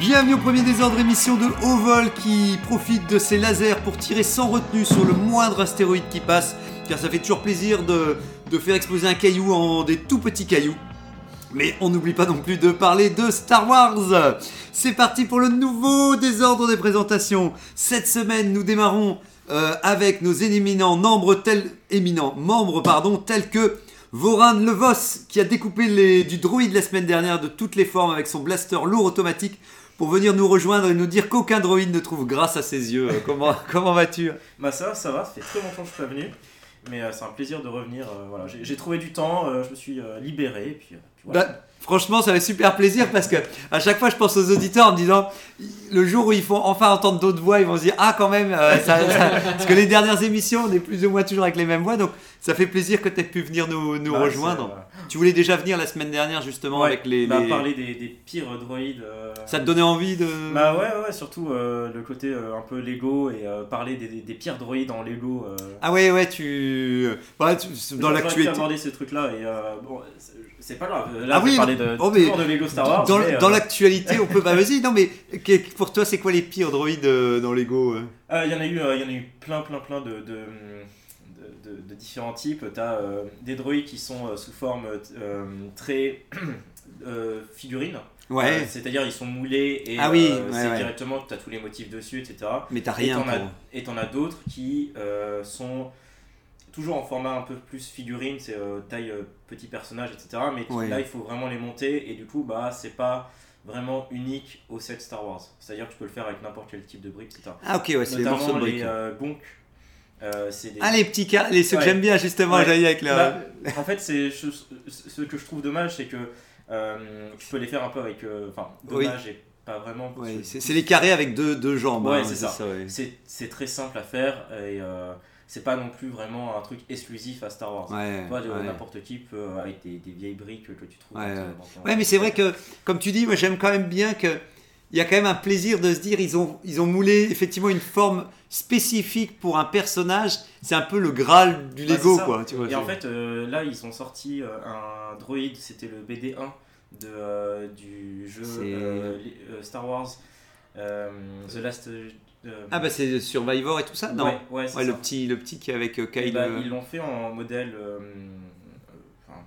Bienvenue au premier désordre émission de Haut Vol qui profite de ses lasers pour tirer sans retenue sur le moindre astéroïde qui passe, car ça fait toujours plaisir de, faire exploser un caillou en des tout petits cailloux. Mais on n'oublie pas non plus de parler de Star Wars. C'est parti pour le nouveau désordre des présentations. Cette semaine, nous démarrons euh, avec nos éminents membres tels éminents membres pardon tels que Voran Levos qui a découpé du droïde la semaine dernière de toutes les formes avec son blaster lourd automatique pour venir nous rejoindre et nous dire qu'aucun droïde ne trouve grâce à ses yeux. Euh, Comment, comment vas-tu? Bah ça va, ça va, ça fait très longtemps que je suis pas venu. Mais euh, c'est un plaisir de revenir. euh, voilà, j'ai trouvé du temps, euh, je me suis libéré. Et puis, puis voilà. Bah, franchement, ça fait super plaisir parce que à chaque fois, je pense aux auditeurs en me disant le jour où ils font enfin entendre d'autres voix, ils vont se dire ah quand même, euh, ça- ça- parce que les dernières émissions, on est plus ou moins toujours avec les mêmes voix, donc ça fait plaisir que tu aies pu venir nous, nous Bah, rejoindre. c'est, Tu voulais déjà venir la semaine dernière justement euh, ouais, avec les. bah, les- parler des, des pires droïdes. euh, Ça te donnait envie de. Bah ouais, ouais, surtout euh, le côté euh, un peu Lego et euh, parler des, des- des pires droïdes en Lego. euh. Ah ouais ouais tu, ouais, tu- dans l'actualité. aborder ces trucs-là et euh, bon, c'est- pas grave. Là, Ah oui, parler de, oh, mais toujours de Lego Star Wars. Dans, mais, dans l'actualité, on peut. Bah vas-y, non mais pour toi, c'est quoi les pires droïdes euh, dans Lego euh? Euh, Il y en a eu, il y en a eu plein, plein, plein de, de, de, de- de différents types. Tu as des droïdes qui sont euh, sous forme euh, très figurines. Ouais. C'est-à-dire ils sont moulés et Ah oui, ouais, c'est ouais. directement, tu as tous les motifs dessus, etc. Mais t'as Et rien as, et t'en as d'autres qui sont toujours en format un peu plus figurine, c'est euh, taille euh, petit personnage, etc. Mais là, il faut vraiment les monter et du coup, bah, c'est pas vraiment unique au set Star Wars. C'est-à-dire que tu peux le faire avec n'importe quel type de brique, etc. Ah ok, ouais, c'est les morceaux de les briques. euh, gonks. Euh, c'est des- Ah les petits car... les ceux que j'aime bien justement, Ouais. j'allais avec la. Bah, en fait, c'est ce, que je trouve dommage, c'est que euh, tu peux les faire un peu avec. euh, Enfin, Oui. dommage et pas vraiment. Ouais, c'est les carrés avec deux, deux jambes. Ouais, hein, c'est ça. ouais. C'est très simple à faire et euh, c'est pas non plus vraiment un truc exclusif à Star Wars. Ouais, Toi, ouais. n'importe qui peut, euh, avec des, des vieilles briques que tu trouves. Ouais, dans- dans mais c'est vrai que, comme tu dis, moi j'aime quand même bien que. Il y a quand même un plaisir de se dire, ils ont, ils ont moulé effectivement une forme spécifique pour un personnage. C'est un peu le graal du Bah, Lego, quoi. Tu vois, Et en fait, euh, là, ils ont sorti euh, un droïde, c'était le BD1 de, euh, du jeu euh, Star Wars The Last. Euh, Ah bah c'est Survivor et tout ça Non. ouais, ouais, Ouais, le ça. petit, le petit qui est avec euh, Et Kyle. bah, euh, ils l'ont fait en modèle, euh,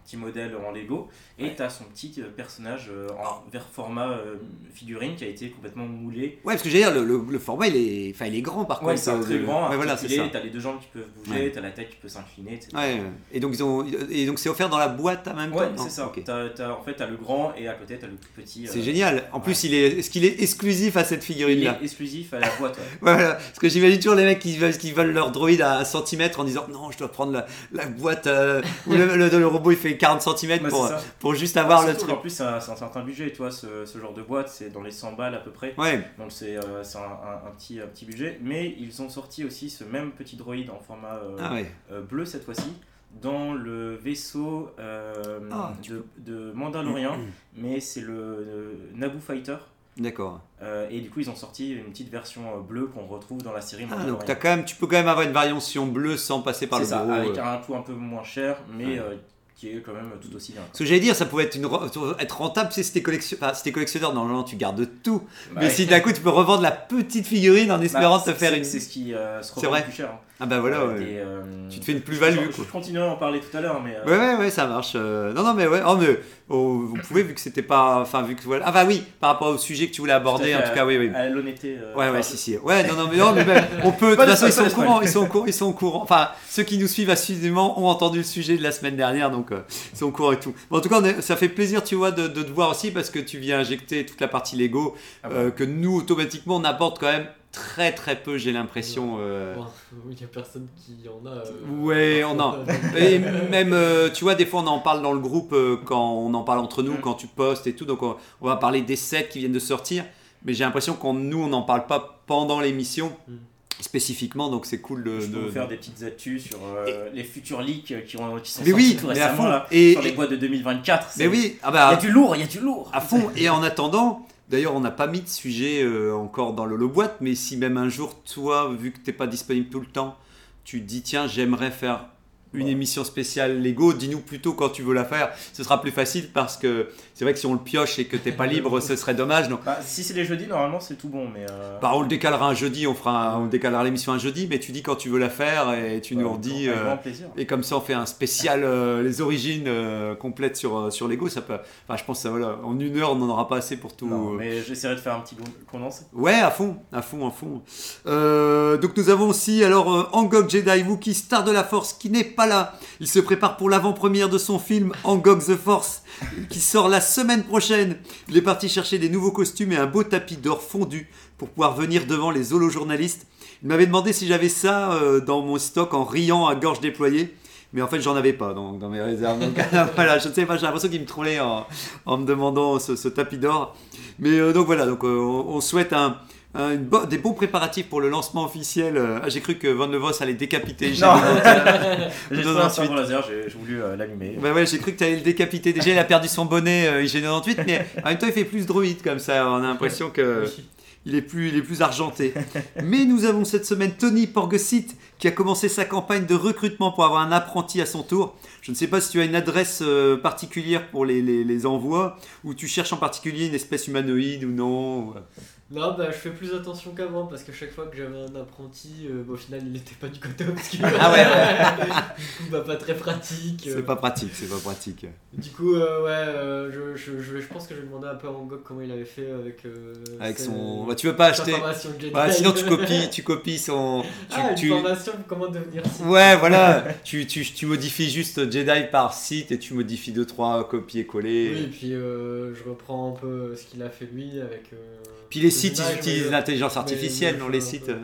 petit modèle en Lego, et Ouais. tu as son petit euh, personnage euh, en vers format euh, figurine qui a été complètement moulé. Ouais, parce que j'allais dire, le, le, le format il est, enfin, il est grand par Ouais, contre. c'est un euh, très le- grand, Ouais, voilà, ça. t'as les deux jambes qui peuvent Ouais. bouger, t'as la tête qui peut s'incliner, etc. Ouais, et donc ils ont, et donc c'est offert dans la boîte en même Ouais, temps. Non, c'est ça. ok. T'as- t'as- en fait, t'as le grand et à côté, t'as le tout petit. C'est euh, génial. En ouais. plus, il est, est-ce qu'il est exclusif à cette Il figurine-là est exclusif à la boîte. ouais. Voilà, parce que j'imagine toujours les mecs qui veulent, qui veulent leur droïde à 1 cm en disant non, je dois prendre la, la boîte euh, où le, le- le robot il fait 40 cm pour, pour juste avoir le truc. qu'en plus, c'est un, certain budget, tu vois, ce, ce genre de boîte, c'est dans les 100 balles à peu près. Ouais, Donc c'est euh, un, petit, un petit budget. Mais ils ont sorti aussi ce même petit droïde en format euh, ah ouais. euh, bleu cette fois-ci dans le vaisseau euh, Ah, de, de Mandalorian, mais c'est le, Naboo Fighter. D'accord. Euh, et du coup, ils ont sorti une petite version bleue qu'on retrouve dans la série Ah, Mandalorian. donc t'as quand même, tu peux quand même avoir une variation bleue sans passer par le ça, gros. avec euh. un coût un peu moins cher, mais Ouais. euh, qui est quand même tout aussi bien. Ce que j'allais dire, ça pouvait être, une, re- être rentable si c'était collection, enfin, si t'es collectionneur. Normalement, tu gardes tout. Bah, mais si d'un coup, tu peux revendre la petite figurine en bah, espérant te faire une. C'est ce qui euh, se revend plus cher. hein. Ah bah voilà, Euh, ouais. et, euh, Tu te fais une plus-value, Je, je continuerai à en parler tout à l'heure, mais. euh, Ouais, ouais, ouais, ça marche. euh, Non, non, mais ouais. Oh, mais oh, vous pouvez, vu que c'était pas. Enfin, vu que voilà. Ah, bah oui, par rapport au sujet que tu voulais aborder, en tout cas, oui, oui. À l'honnêteté. euh, Ouais, ouais, si, si. Ouais, non, non, mais, non, mais même, on peut. De toute façon, ils sont au courant. Ils sont au courant. Ils sont au courant. Enfin, ceux qui nous suivent assidûment ont entendu le sujet de la semaine dernière, donc euh, ils sont au courant et tout. Bon, en tout cas, on est- ça fait plaisir, tu vois, de, de te voir aussi parce que tu viens injecter toute la partie Lego Ah euh, que nous, automatiquement, on apporte quand même très, très peu, j'ai l'impression. euh, Il y a personne qui en a. euh, Ouais, on en. Et même, tu vois, des fois, on en parle dans le groupe quand on en parle entre nous, quand tu postes et tout. Donc, on, on va parler des sets qui viennent de sortir. mais j'ai l'impression qu'on nous on n'en parle pas pendant l'émission Mm. Spécifiquement, donc c'est cool de. Je peux de- vous faire des petites actus sur euh, les futurs leaks qui, ont, qui sont Mais sortis oui, tout mais récemment là, Et- sur les et- boîtes de 2024. Mais oui, ah il y a bah, du lourd, il y a du lourd. à fond. Et en attendant, d'ailleurs, on n'a pas mis de sujet euh, encore dans le boîte, mais si même un jour, toi, vu que t'es pas disponible tout le temps, tu te dis tiens, j'aimerais faire une émission spéciale Lego, dis-nous plutôt quand tu veux la faire. Ce sera plus facile parce que c'est vrai que si on le pioche et que t'es pas libre, ce serait dommage. Donc, Bah, si c'est les jeudis, normalement c'est tout bon, mais. euh, bah, on le décalera un jeudi, on fera, on décalera l'émission un jeudi, mais tu dis quand tu veux la faire et tu nous redis. euh, et comme ça, on fait un spécial euh, les origines euh, complètes sur, sur Lego. Ça peut, enfin, je pense que voilà, en une heure, on n'en aura pas assez pour tout. Non, mais j'essaierai de faire un petit con- condensé. Ouais, à fond, à fond, à fond. Donc nous avons aussi alors Angok Jedi Wookiee, star de la Force, qui n'est pas là. Il se prépare pour l'avant-première de son film Angok the Force, qui sort la semaine prochaine. Il est parti chercher des nouveaux costumes et un beau tapis d'or fondu pour pouvoir venir devant les holo-journalistes. Il m'avait demandé si j'avais ça euh, dans mon stock en riant à gorge déployée. Mais en fait, j'en avais pas dans, dans mes réserves. Donc voilà, je ne sais pas, j'ai l'impression qu'il me trollait en, en me demandant ce, ce tapis d'or. Mais euh, donc voilà, donc, euh, on, on souhaite un, une bo- des bons préparatifs pour le lancement officiel. Euh, ah, j'ai cru que Van Le Vos allait décapiter. J'ai Non. J'ai laser, j'ai voulu euh, l'allumer. Ouais, ouais, j'ai cru que tu allais le décapiter. Déjà, il a perdu son bonnet euh, IG98, mais en même temps, il fait plus droïde comme ça. On a l'impression que. Il est, plus, il est plus argenté. Mais nous avons cette semaine Tony Porgesit qui a commencé sa campagne de recrutement pour avoir un apprenti à son tour. Je ne sais pas si tu as une adresse euh, particulière pour les, les- les envois ou tu cherches en particulier une espèce humanoïde ou non. Non, bah je fais plus attention qu'avant parce que chaque fois que j'avais un apprenti, euh, bah, au final il n'était pas du côté obscur. Ah ouais, du coup, bah pas très pratique. euh. C'est pas pratique, c'est pas pratique. Du coup, euh, ouais, euh, je, je, je, je pense que je vais demander un peu à Angok comment il avait fait avec. euh, Avec ses- son. Bah, tu veux pas sa acheter. formation Jedi. Bah, sinon, tu copies, tu copies son. Tu, Ah, une tu- formation pour comment devenir Sith. Ouais, voilà. tu, tu, tu modifies juste Jedi par site et tu modifies 2-3 copier-coller. Oui, et puis euh, je reprends un peu ce qu'il a fait lui avec. euh, Puis les sites, ils utilisent l'intelligence artificielle, je Les sites. euh,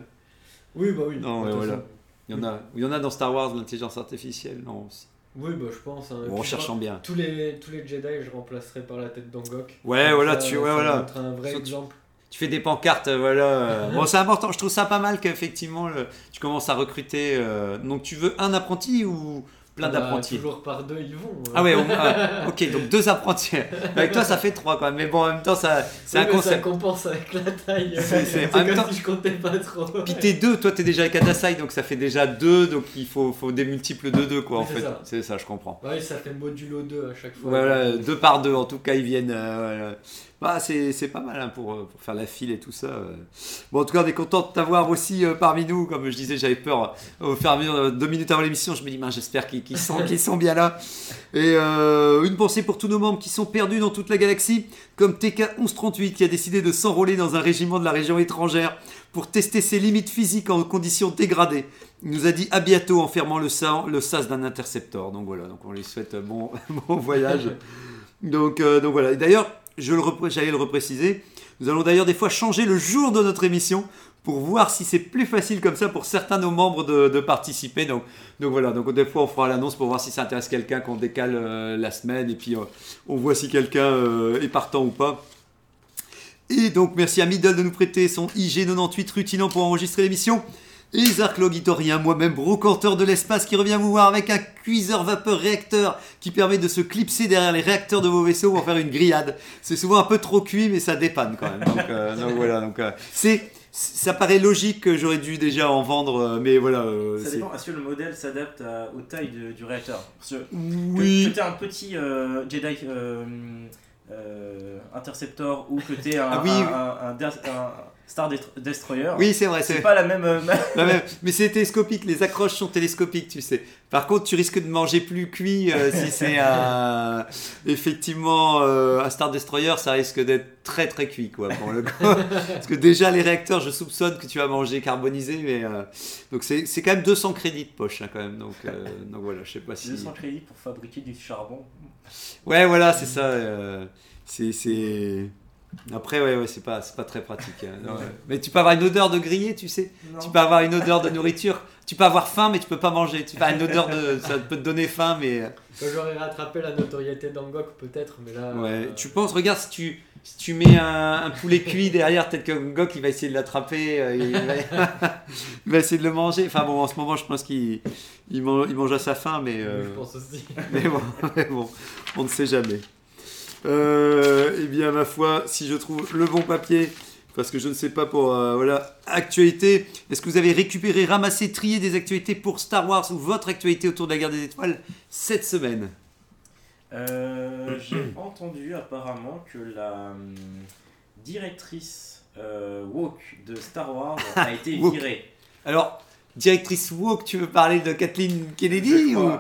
Oui, bah oui. Non, voilà. Il y en a, il y en a dans Star Wars l'intelligence artificielle, non aussi. Oui, bah je pense. hein. Bon, en puis, cherchant bien. Tous les, tous les Jedi, je remplacerai par la tête d'Angok. Ouais, voilà, ça, tu- ouais, voilà. un vrai exemple. Tu fais des pancartes, voilà. Bon, c'est important. Je trouve ça pas mal qu'effectivement, tu commences à recruter. euh, Donc, tu veux un apprenti ou plein bah, d'apprentis Toujours par deux, ils vont. euh. Ah ouais, moins, ah, ok, donc deux apprentis. Avec toi, ça fait trois, quoi. Mais bon, en même temps, ça, c'est Oui, un mais Ça concept. compense avec la taille. C'est- même comme temps- si je comptais pas trop. Puis t'es deux, toi t'es déjà avec Adasai, donc ça fait déjà deux, donc il faut, faut des multiples de deux, quoi, Oui, en fait. C'est ça, je comprends. Ouais, ça fait modulo 2 à chaque fois. Voilà, deux par deux, en tout cas, ils viennent. euh, voilà. Bah, c'est pas mal hein, pour, euh, pour faire la file et tout ça. euh. Bon, en tout cas, on est content de t'avoir aussi euh, parmi nous. Comme je disais, j'avais peur au fur deux minutes avant l'émission, je me dis, j'espère qu'ils sont, sont bien là. Et une pensée pour tous nos membres qui sont perdus dans toute la galaxie, comme TK1138 qui a décidé de s'enrôler dans un régiment de la région étrangère pour tester ses limites physiques en conditions dégradées. Il nous a dit à bientôt en fermant le, sa- le sas d'un interceptor. Donc voilà, donc on lui souhaite bon, bon voyage. Donc, euh, donc voilà. Et D'ailleurs, je j'allais le repréciser. Nous allons d'ailleurs des fois changer le jour de notre émission pour voir si c'est plus facile comme ça pour certains de nos membres de, participer. Donc, donc voilà, donc des fois on fera l'annonce pour voir si ça intéresse quelqu'un qu'on décale euh, la semaine et puis euh, on voit si quelqu'un est partant ou pas. Et donc merci à Middle de nous prêter son IG98 rutilant pour enregistrer l'émission. Zark Logitorien, moi-même brocanteur de l'espace qui revient vous voir avec un cuiseur vapeur réacteur qui permet de se clipser derrière les réacteurs de vos vaisseaux pour faire une grillade. C'est souvent un peu trop cuit mais ça dépanne quand même. Donc, euh, donc voilà, donc euh, c'est ça paraît logique que j'aurais dû déjà en vendre, euh, mais voilà. euh, Ça dépend, est-ce que le modèle s'adapte aux tailles de- du réacteur? Parce que Oui. que, tu un petit Jedi Interceptor ou que tu un, Ah oui, un, oui. un- un Death- un Star Dest- Destroyer, Oui, c'est vrai, c'est pas la même. euh, mais, mais c'est télescopique, les accroches sont télescopiques, tu sais. Par contre, tu risques de manger plus cuit euh, si c'est un. Effectivement, euh, un Star Destroyer, ça risque d'être très très cuit, quoi, pour le coup. Parce que déjà, les réacteurs, je soupçonne que tu vas manger carbonisé, mais. euh, donc, c'est c'est quand même 200 crédits de poche, hein, quand même. Donc, euh, donc voilà, je sais pas si. 200 crédits pour fabriquer du charbon. Ouais, voilà, c'est ça. euh, c'est. Après, ouais, ouais c'est pas, pas très pratique. hein, non, ouais. Mais tu peux avoir une odeur de grillé, tu sais. Tu peux avoir une odeur de nourriture. Tu peux avoir faim, mais tu peux pas manger. Tu peux avoir une odeur de. Ça peut te donner faim, mais. Quand j'aurais rattrapé la notoriété d'Angok, peut-être, mais là. Ouais. euh, Tu penses, regarde, si tu, si tu mets un, un poulet cuit derrière, peut-être que Gok il va essayer de l'attraper, euh, il, va, il va essayer de le manger. Enfin bon, en ce moment, je pense qu'il il mange, il mange à sa faim, mais, euh, Je pense aussi. mais, bon, mais bon, on ne sait jamais. Euh, eh bien, ma foi, si je trouve le bon papier, parce que je ne sais pas pour euh, voilà actualité. Est-ce que vous avez récupéré, ramassé, trié des actualités pour Star Wars ou votre actualité autour de la guerre des étoiles cette semaine? Euh, J'ai entendu apparemment que la hum, directrice euh, woke de Star Wars a été virée. Alors, directrice Woke, tu veux parler de Kathleen Kennedy ou...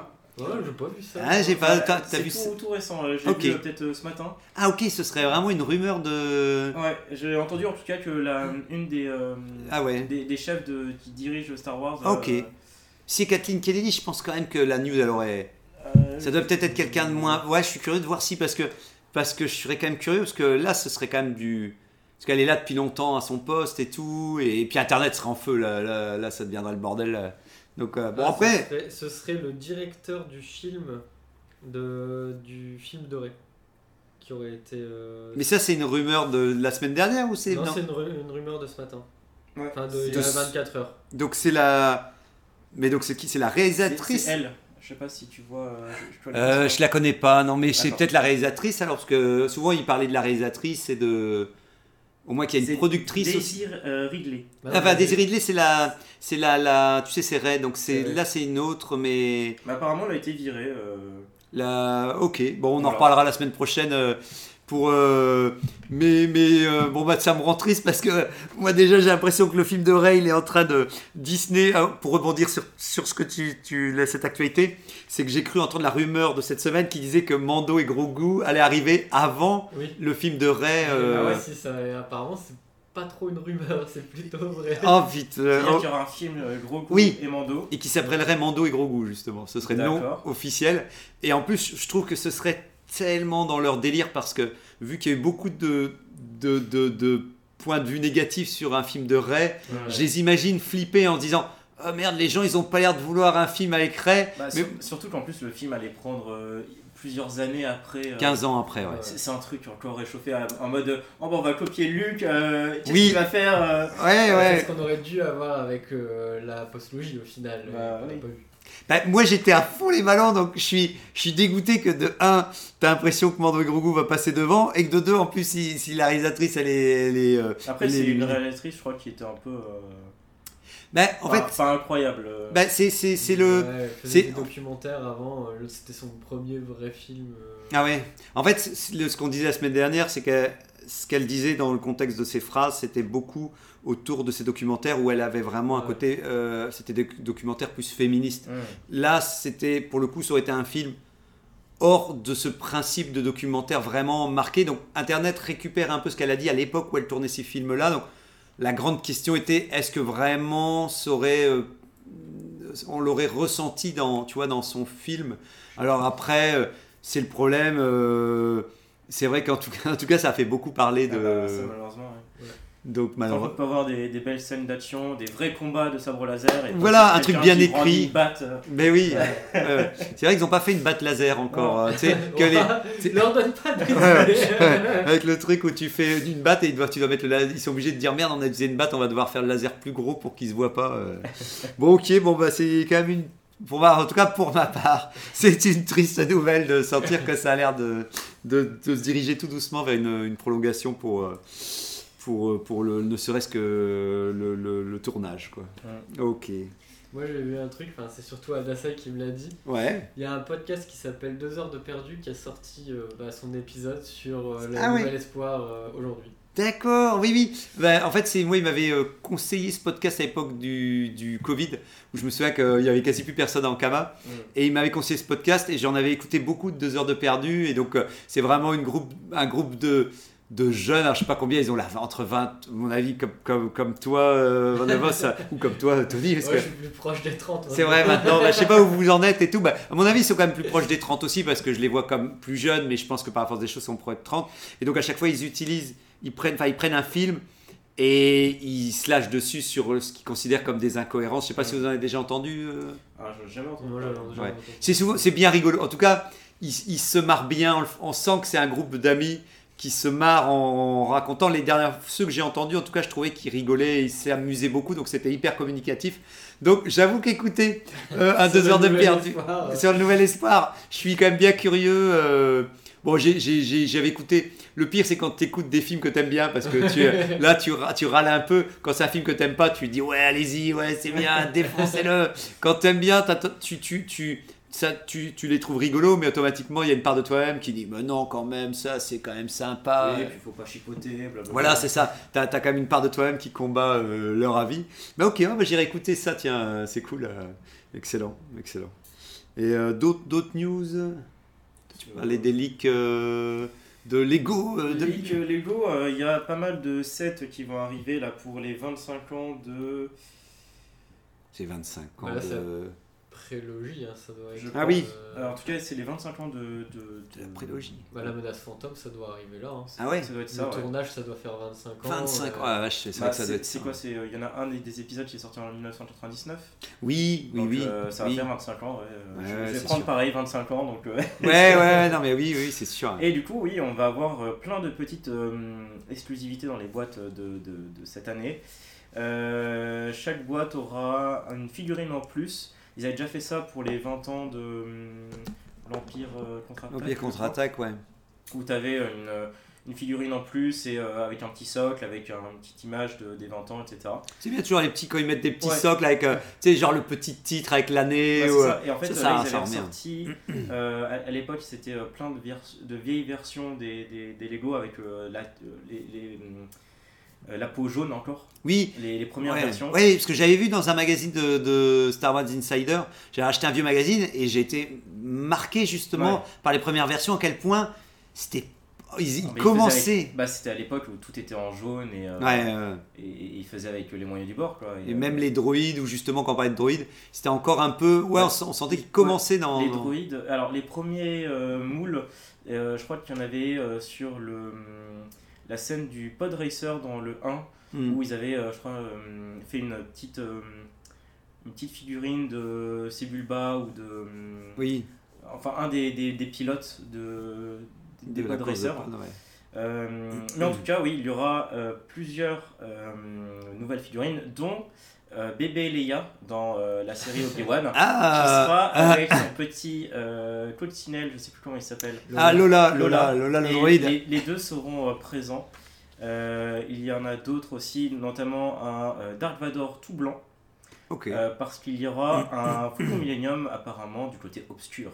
Ouais, j'ai pas vu ça. Ah, j'ai pas. T'as t'as c'est vu tout, ça tout récent, euh, j'ai Ok. vu euh, peut-être euh, ce matin. Ah, ok, ce serait vraiment une rumeur de. Ouais, j'ai entendu en tout cas que la, une des, euh, Ah ouais. des, des chefs de, qui dirigent Star Wars. Ok. euh, Si Kathleen Kennedy, je pense quand même que la news, elle aurait. Ça doit peut-être être quelqu'un de moins. Ouais, je suis curieux de voir si, parce que, parce que je serais quand même curieux, parce que là, ce serait quand même du. Parce qu'elle est là depuis longtemps à son poste et tout, et, puis Internet serait en feu, là, là, là, ça deviendrait le bordel. là. Donc, euh, bon, Ah, après. Ce serait, ce serait le directeur du film de, du film Ray qui aurait été. euh, Mais ça, c'est une rumeur de la semaine dernière ou c'est. non, non c'est une, ru- une rumeur de ce matin. Ouais. Enfin, de, il y a de- 24 heures. Donc, c'est la. Mais donc, c'est qui? C'est la réalisatrice? C'est elle. Je sais pas si tu vois. euh, je, Euh, je la connais pas, non, mais c'est peut-être la réalisatrice alors, parce que souvent il parlait de la réalisatrice et de. Au moins qu'il y a une productrice aussi. Désir euh, Ridley. Bah, Ah, enfin, mais- Daisy Ridley, c'est la. C'est la, la. Tu sais, c'est Ray, donc c'est là c'est une autre, mais. Mais apparemment, elle a été virée. euh, La... Ok, bon, on en reparlera la semaine prochaine. Euh, pour, euh, mais mais euh, bon, bah, ça me rend triste parce que moi, déjà, j'ai l'impression que le film de Ray, il est en train de. Disney, ah, pour rebondir sur, sur ce que tu, tu laisses cette actualité, c'est que j'ai cru entendre la rumeur de cette semaine qui disait que Mando et Grogu allaient arriver avant Oui. le film de Ray. euh, Ah ouais, si, ça, apparemment, c'est pas trop une rumeur, c'est plutôt vrai. Oh, vite. euh, oh, qu'il y aura un film euh, Gros Goût Oui. et Mando. et qui s'appellerait Mando et Grogu, justement. Ce serait le nom D'accord. officiel. Et en plus, je trouve que ce serait tellement dans leur délire parce que, vu qu'il y a eu beaucoup de, de, de, de points de vue négatifs sur un film de Ray, je les imagine flipper en disant Oh merde, les gens, ils ont pas l'air de vouloir un film avec Ray. Bah, Mais- sur- Surtout qu'en plus, le film allait prendre euh, plusieurs années après. euh, 15 ans après, ouais. C'est un truc encore réchauffé à- en mode euh, oh bah on va copier Luc, euh, qu'est-ce Oui. qu'il va faire euh? Ouais, C'est ouais. ce qu'on aurait dû avoir avec euh, la postlogie au final. Bah, euh, oui. pas vu. Bah, moi, j'étais à fond les ballons, donc je suis, je suis dégoûté que de 1, t'as l'impression que Mando et Grogu va passer devant, et que de 2, en plus, si, si la réalisatrice, elle est. Elle est euh, Après, c'est est- une réalisatrice, je crois, qui était un peu. euh, Bah, en pas, fait, pas incroyable. euh. bah, c'est c'est- c'est le. Ouais, c'est- des documentaires avant, euh, c'était son premier vrai film. euh. Ah ouais. En fait, le- ce qu'on disait la semaine dernière, c'est que ce qu'elle disait dans le contexte de ses phrases, c'était beaucoup autour de ces documentaires où elle avait vraiment un côté. euh, c'était des documentaires plus féministes. Hum. Là, c'était pour le coup, ça aurait été un film hors de ce principe de documentaire vraiment marqué. Donc, Internet récupère un peu ce qu'elle a dit à l'époque où elle tournait ces films-là. Donc, la grande question était est-ce que vraiment ça aurait, euh, on l'aurait ressenti dans, tu vois, dans son film? Alors après, euh, c'est le problème. c'est vrai qu'en tout cas, en tout cas, ça a fait beaucoup parler de. Ah bah, ça, malheureusement, ouais. Donc malheureusement. qu'on peut avoir des, des belles scènes d'action, des vrais combats de sabre laser. Et Voilà, un truc bien écrit. batte, euh, Mais oui, euh, c'est vrai qu'ils n'ont pas fait une batte laser encore. euh, tu sais, que les- Leur donne pas de Ouais, avec le truc où tu fais une batte et ils doivent- tu dois mettre le laser. Ils sont obligés de dire merde, on a utilisé une batte, on va devoir faire le laser plus gros pour qu'il se voit pas. euh. Bon, ok, bon, bah c'est quand même une. Pour ma, en tout cas, pour ma part, c'est une triste nouvelle de sentir que ça a l'air de, de, de se diriger tout doucement vers une, une prolongation pour, euh, pour, euh, pour le, ne serait-ce que le, le- le tournage. Quoi. Ok. Moi j'ai vu un truc, enfin, c'est surtout Adasai qui me l'a dit. Ouais. Il y a un podcast qui s'appelle 2 heures de perdu qui a sorti euh, bah, son épisode sur euh, le Ah ouais. espoir euh, aujourd'hui. D'accord, oui, oui. Ben, en fait, c'est moi, il m'avait euh, conseillé ce podcast à l'époque du, du Covid, où je me souviens qu'il y avait quasi plus personne en Kama. Mm. Et il m'avait conseillé ce podcast, et j'en avais écouté beaucoup de deux heures de perdu. Et donc, euh, c'est vraiment une groupe, un groupe de, de jeunes, alors, je sais pas combien, ils ont là, entre 20, à mon avis, comme, comme, comme toi, euh, Van ou comme toi, Tony. parce Ouais, que- je suis plus proche des 30. c'est vrai maintenant, bah, je sais pas où vous en êtes et tout. Bah, à mon avis, ils sont quand même plus proches des 30 aussi parce que je les vois comme plus jeunes, mais je pense que par la force des choses, ils sont proches de 30. Et donc à chaque fois, ils utilisent, ils prennent, enfin, ils prennent un film et ils se lâchent dessus sur ce qu'ils considèrent comme des incohérences. Je sais pas si vous en avez déjà entendu. euh. Ah, je jamais entendu. Ouais. entendu. C'est souvent, c'est bien rigolo. En tout cas, ils, ils se marrent bien. On, on sent que c'est un groupe d'amis qui se marre en racontant les dernières ceux que j'ai entendus en tout cas je trouvais qu'il rigolait il s'est amusé beaucoup donc c'était hyper communicatif. Donc j'avoue qu'écouter euh, un deux heures de perdu espoir. sur le nouvel espoir. Je suis quand même bien curieux euh, bon j'avais écouté. Le pire c'est quand tu écoutes des films que t'aimes bien parce que tu, là tu, râles un peu. Quand c'est un film que t'aimes pas tu dis ouais allez-y ouais c'est bien défoncez-le. Quand t'aimes bien tu, tu, tu, ça, tu, tu les trouves rigolos mais automatiquement il y a une part de toi-même qui dit mais non quand même ça c'est quand même sympa Oui, et puis faut pas chipoter, blablabla. voilà, c'est ça. T'as as quand même une part de toi-même qui combat euh, leur avis. Mais ok, bah, j'irai écouter ça, tiens, euh, c'est cool. euh, excellent, excellent. Et euh, d'autres d'autres news? Tu parlais des leaks euh, de Lego. euh, de... Leak, Lego, euh, il y a pas mal de sets qui vont arriver là pour les 25 ans de. C'est 25 ans. Voilà, ça- de... Prélogie, hein, ça doit être. Je Ah oui. euh, Alors, en tout cas, c'est les 25 ans de. de, de la prélogie. bah, la menace fantôme, ça doit arriver là. hein. Ah ouais Ça doit être Le ça, ouais. tournage, ça doit faire 25 ans. 25 ans, euh, ah, vache, c'est Bah, vrai que ça c'est- doit être C'est ça. quoi c'est, euh, Il y en a un des, des épisodes qui est sorti en 1999. Oui, oui, donc, oui. euh, ça va oui. faire 25 ans. ouais, euh, Ouais, je, vais prendre sûr. pareil 25 ans. Donc, euh, Ouais, ouais, non, mais oui, oui, c'est sûr. Et du coup, oui, on va avoir plein de petites euh, exclusivités dans les boîtes de, de- de cette année. Euh, chaque boîte aura une figurine en plus. Ils avaient déjà fait ça pour les 20 ans de hum, l'Empire euh, contre-attaque. Empire je crois, contre-attaque, ouais. Où tu avais une, euh, une figurine en plus et euh, avec un petit socle, avec un- une petite image de, des 20 ans, etc. C'est bien toujours les petits, quand ils mettent des petits Ouais. socles avec, euh, tu sais, genre le petit titre avec l'année. Ouais, ou, euh, Et en fait, ça, euh, là, ils avaient revient. sorti. euh, à, à l'époque, c'était euh, plein de, de vieilles versions des, des, des Lego avec euh, la, euh, les, les, hum, euh, la peau jaune encore. Oui, Les, les premières Ouais. versions. Ouais, parce que j'avais vu dans un magazine de, de Star Wars Insider, j'ai acheté un vieux magazine et j'ai été marqué justement Ouais. par les premières versions à quel point c'était. Ils, ils Non, mais ils commençaient. avec- bah, c'était à l'époque où tout était en jaune et, euh, Ouais, et, et ils faisaient avec les moyens du bord. Quoi. et euh, même les droïdes, ou justement quand on parlait de droïdes, c'était encore un peu. Ouais, on, on sentait qu'ils commençaient dans. Les droïdes, alors les premiers euh, moules, je crois qu'il y en avait sur le, hum, la scène du Pod Racer dans le 1, Hmm. où ils avaient, euh, je crois, euh, fait une petite, euh, une petite figurine de Sebulba ou de. Oui, Enfin, un des, des, des pilotes de, des de Pod course de Racer. pod, ouais. Euh, mais en tout cas, oui, il y aura euh, plusieurs euh, nouvelles figurines, dont euh, bébé Leia dans euh, la série Obi-Wan. qui Ah, sera ah, avec son petit euh, coccinelle, je sais plus comment il s'appelle. ah, Lola, Lola, Lola, le Et droïde. Les, les deux seront euh, présents. Euh, il y en a d'autres aussi, notamment un Dark Vador tout blanc, parce qu'il y aura un Faucon Millennium apparemment du côté obscur.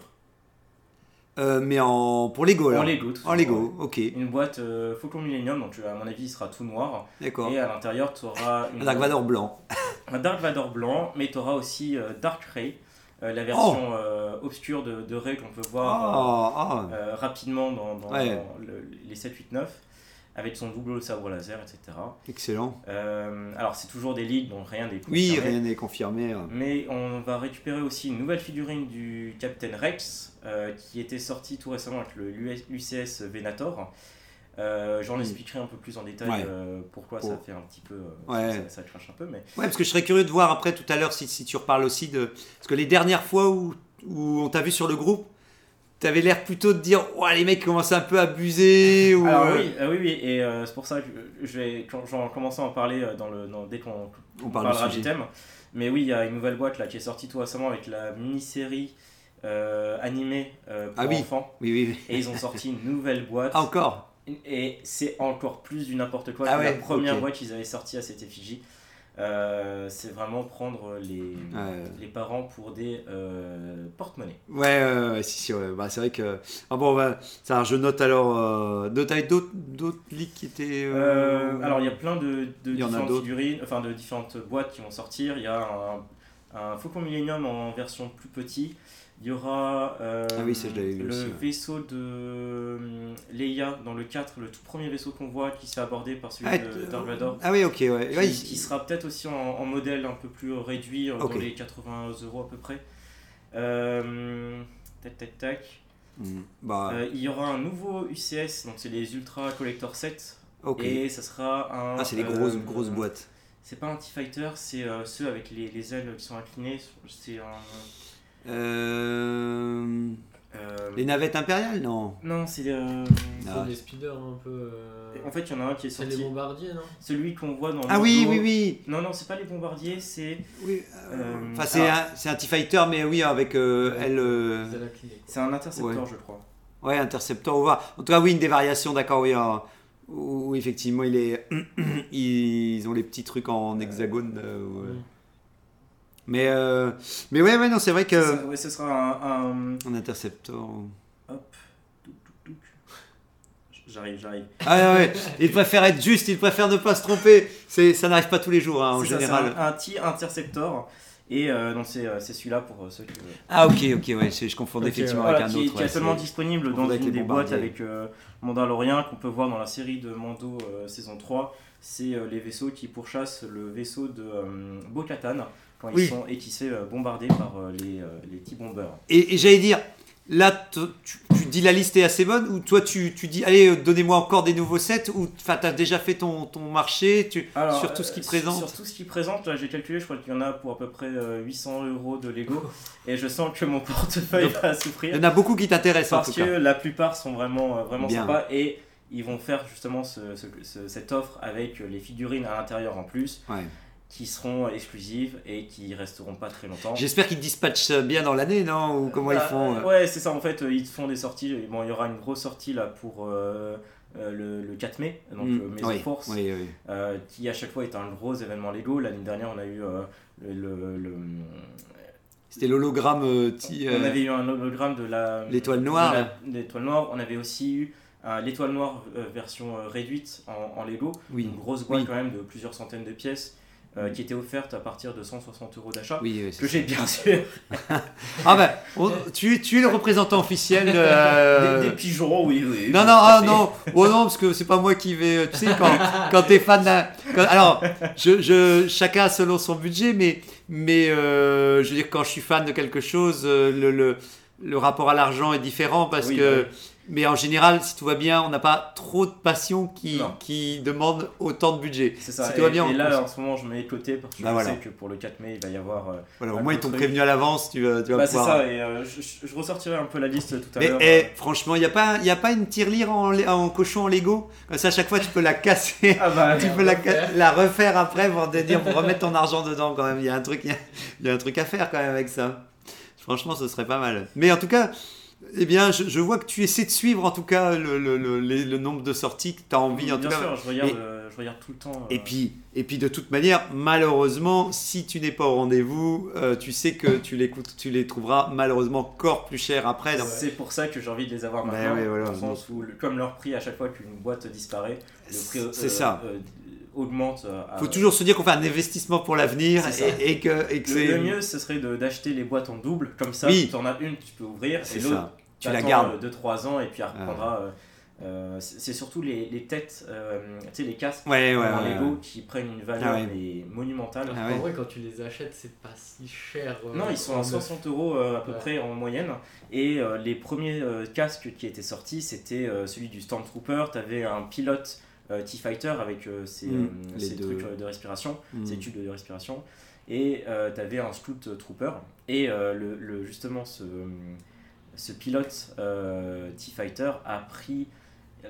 Euh, mais en pour Lego alors. En Lego, tout En Lego, ok, Une boîte euh, Faucon Millennium, donc à mon avis il sera tout noir. d'accord. Et à l'intérieur tu auras une- Un Dark Vador blanc. Un Dark Vador blanc, mais tu auras aussi euh, Dark Ray, euh, la version euh, obscure de, de Ray qu'on peut voir Ah, ah. rapidement dans, dans Ouais. le- les 7, 8, 9, avec son double sabre laser, etc. excellent. Euh, alors c'est toujours des ligues, donc rien n'est Oui, confirmé. rien n'est confirmé. euh. Mais on va récupérer aussi une nouvelle figurine du Captain Rex euh, qui était sortie tout récemment avec le l'UCS Venator. Euh, J'en Mm. expliquerai un peu plus en détail Ouais. euh, pourquoi Oh. ça fait un petit peu. euh, Ouais. ça, ça crache un peu, mais. Ouais, parce que je serais curieux de voir après tout à l'heure si, si tu reparles aussi de. Parce que les dernières fois où, où on t'a vu sur le groupe, t'avais l'air plutôt de dire Ouais, les mecs commencent un peu à abuser. Ou, Alors oui, oui, oui, et c'est pour ça que je vais commencer à en parler dans le, dans- dès qu'on on parle parlera du thème. Mais oui, il y a une nouvelle boîte là qui est sortie tout récemment avec la mini-série euh, animée euh, pour Ah oui. enfants. Oui, oui, oui. Et ils ont sorti une nouvelle boîte. Ah, encore Et c'est encore plus du n'importe quoi Ah que la première boîte qu'ils avaient sortie à cette effigie. Euh, c'est vraiment prendre les, Ouais. les parents pour des euh, porte-monnaies. Ouais, si, si, ouais. Bah, c'est vrai que. Ah bon, bah, ça, je note alors. Euh, d'autres- d'autres, leaks qui étaient. alors il y a plein de, de Il y en a différentes figurines, enfin de différentes boîtes qui vont sortir. Il y a un, un Faucon Millennium en version plus petit. Il y aura euh, Ah oui, ça, je l'avais vu le aussi, ouais. vaisseau de euh, Leia dans le 4, le tout premier vaisseau qu'on voit qui se fait aborder par celui Ah, de euh. Ah oui, ok, ouais. qui, Ouais, qui sera peut-être aussi en, en modèle un peu plus réduit, euh, Ok. dans les 80 euros à peu près. Euh, tac tac tac. Hmm, Bah, Euh, il y aura un nouveau UCS, donc c'est les Ultra Collector 7. ok. Et ça sera un. Ah, c'est les grosses, grosses boîtes. C'est pas un T-Fighter, c'est ceux avec les, les ailes qui sont inclinées. C'est un. Euh. Euh, Les navettes impériales, non Non, c'est. euh, Ah. des speeders un peu. euh, En fait, il y en a un qui est c'est les sorti. bombardiers, non? Celui qu'on voit dans. Ah le oui, oui, oui. Non, non, c'est pas les bombardiers, c'est. oui euh, Enfin, c'est un, c'est un T-Fighter, mais oui, avec euh, elle. euh, C'est la clinique. C'est un intercepteur, Ouais. je crois. Ouais, Interceptor, on voit. En tout cas, oui, une des variations, d'accord, oui. hein, où effectivement, il est... ils ont les petits trucs en hexagone. euh, ouais. Mm. Mais, euh, mais ouais, ouais, non, c'est vrai que. Ça- ouais, ce sera un. un- Interceptor. Hop. J'arrive, j'arrive. Ah ouais, ouais. il préfère être juste, il préfère ne pas se tromper. C'est, ça n'arrive pas tous les jours, hein, en ça, général. un, un T-Interceptor. Et euh, donc, c'est euh, c'est celui-là pour euh, ceux qui. Ah ok, ok, ouais, je, je confondais Ok, effectivement Voilà, avec un qui, autre. qui est seulement disponible on dans une des boîtes avec euh, Mandalorian qu'on peut voir dans la série de Mando euh, saison 3. C'est euh, les vaisseaux qui pourchassent le vaisseau de euh, Bo-Katan quand ils Oui. sont et qui se fait euh, bombarder par euh, les, euh, les T-bombers. Et, et j'allais dire, là, tu, tu dis la liste est assez bonne, ou toi tu, tu dis, allez, euh, donnez-moi encore des nouveaux sets, ou enfin, t'as déjà fait ton, ton marché tu, Alors, sur tout ce euh, qu'il sur- présente Sur tout ce qu'il présente, j'ai calculé, je crois qu'il y en a pour à peu près euh, 800 euros de Lego. et je sens que mon portefeuille va Il souffrir. y en a beaucoup qui t'intéressent en Parce tout que cas. la plupart sont vraiment, euh, vraiment Bien. sympas et ils vont faire justement ce- ce- ce- cette offre avec les figurines à l'intérieur en plus Ouais. Qui seront exclusives et qui resteront pas très longtemps. J'espère qu'ils dispatchent bien dans l'année, non Ou comment ils Bah, font euh, Ouais, c'est ça en fait, ils font des sorties. Bon, il y aura une grosse sortie là pour euh, euh, le, le 4 mai, donc Mm, May the oui, Force, oui, oui. euh, qui à chaque fois est un gros événement Lego. L'année dernière, on a eu le. le- le- C'était l'hologramme On avait eu un hologramme de la. L'étoile noire. L'étoile noire. On avait aussi eu l'étoile noire version réduite en, en Lego. Oui, Une grosse boîte oui. quand même de plusieurs centaines de pièces euh, qui était offerte à partir de 160 euros d'achat. oui, oui, Que j'ai bien sûr. Ah on- tu, es- tu es le représentant officiel euh, Des, des pigeons, oui, oui. Non, non, ah, non, oh non, parce que c'est pas moi qui vais. Tu sais, quand, quand t'es fan d'un. alors, je, je, chacun selon son budget, mais, mais euh, je veux dire, quand je suis fan de quelque chose, euh, le, le, le rapport à l'argent est différent parce Oui, que. Mais en général, si tout va bien, on n'a pas trop de passion qui, Non. qui demande autant de budget. C'est ça. Si et, tout va bien, et là, pense- en ce moment, je mets de côté parce que Bah je voilà. sais que pour le 4 mai, il va y avoir. euh, Voilà, au moins, ils t'ont prévenu à l'avance, tu vas, tu vas Bah, c'est ça. Et euh, je, ressortirai un peu la liste tout à Mais l'heure. eh, euh. franchement, il n'y a, pas- y a pas une tirelire en, en cochon en Lego? Comme ça, à chaque fois, tu peux la casser. Ah bah, tu peux la, la refaire après pour te dire pour remettre ton argent dedans quand même. Il y a un truc, il y a, il y a un truc à faire quand même avec ça. Franchement, ce serait pas mal. Mais en tout cas, eh bien, je, je vois que tu essaies de suivre en tout cas le, le, le, nombre de sorties que tu as envie en bien tout cas. sûr, je regarde, Et- euh, je regarde tout le temps. euh, Et puis, et puis de toute manière, malheureusement, si tu n'es pas au rendez-vous, euh, tu sais que tu les, coûtes- tu les trouveras malheureusement encore plus cher après. C'est pour ça que j'ai envie de les avoir Bah maintenant. ouais, voilà. dans le sens où, le- comme leur prix, à chaque fois qu'une boîte disparaît, le prix euh, c'est ça. Euh, augmente. euh, à- faut toujours se dire qu'on fait un investissement pour l'avenir et, et que, et que Le, c'est. le mieux, ce serait de- d'acheter les boîtes en double, comme ça, Oui. tu en as une, tu peux ouvrir, et l'autre. Tu la gardes. euh, 2-3 ans, et puis elle reprendra. euh, euh, c'est surtout les, les têtes, euh, tu sais, les casques Ouais, ouais, en Lego ouais. qui prennent une valeur Ah mais monumentale. Ah En vrai, quand tu les achètes, c'est pas si cher. euh, Non, ils sont à neuf. 60 euros euh, à peu Ouais. près en moyenne. Et euh, les premiers euh, casques qui étaient sortis, c'était euh, celui du Stormtrooper. Tu avais un pilote euh, T-Fighter avec euh, ses, Mm, euh, ses deux. trucs euh, de respiration, Mm. ses tubes de respiration. Et tu avais un Scout Trooper. Et euh, le, le- justement, ce, ce pilote euh, T-Fighter a pris.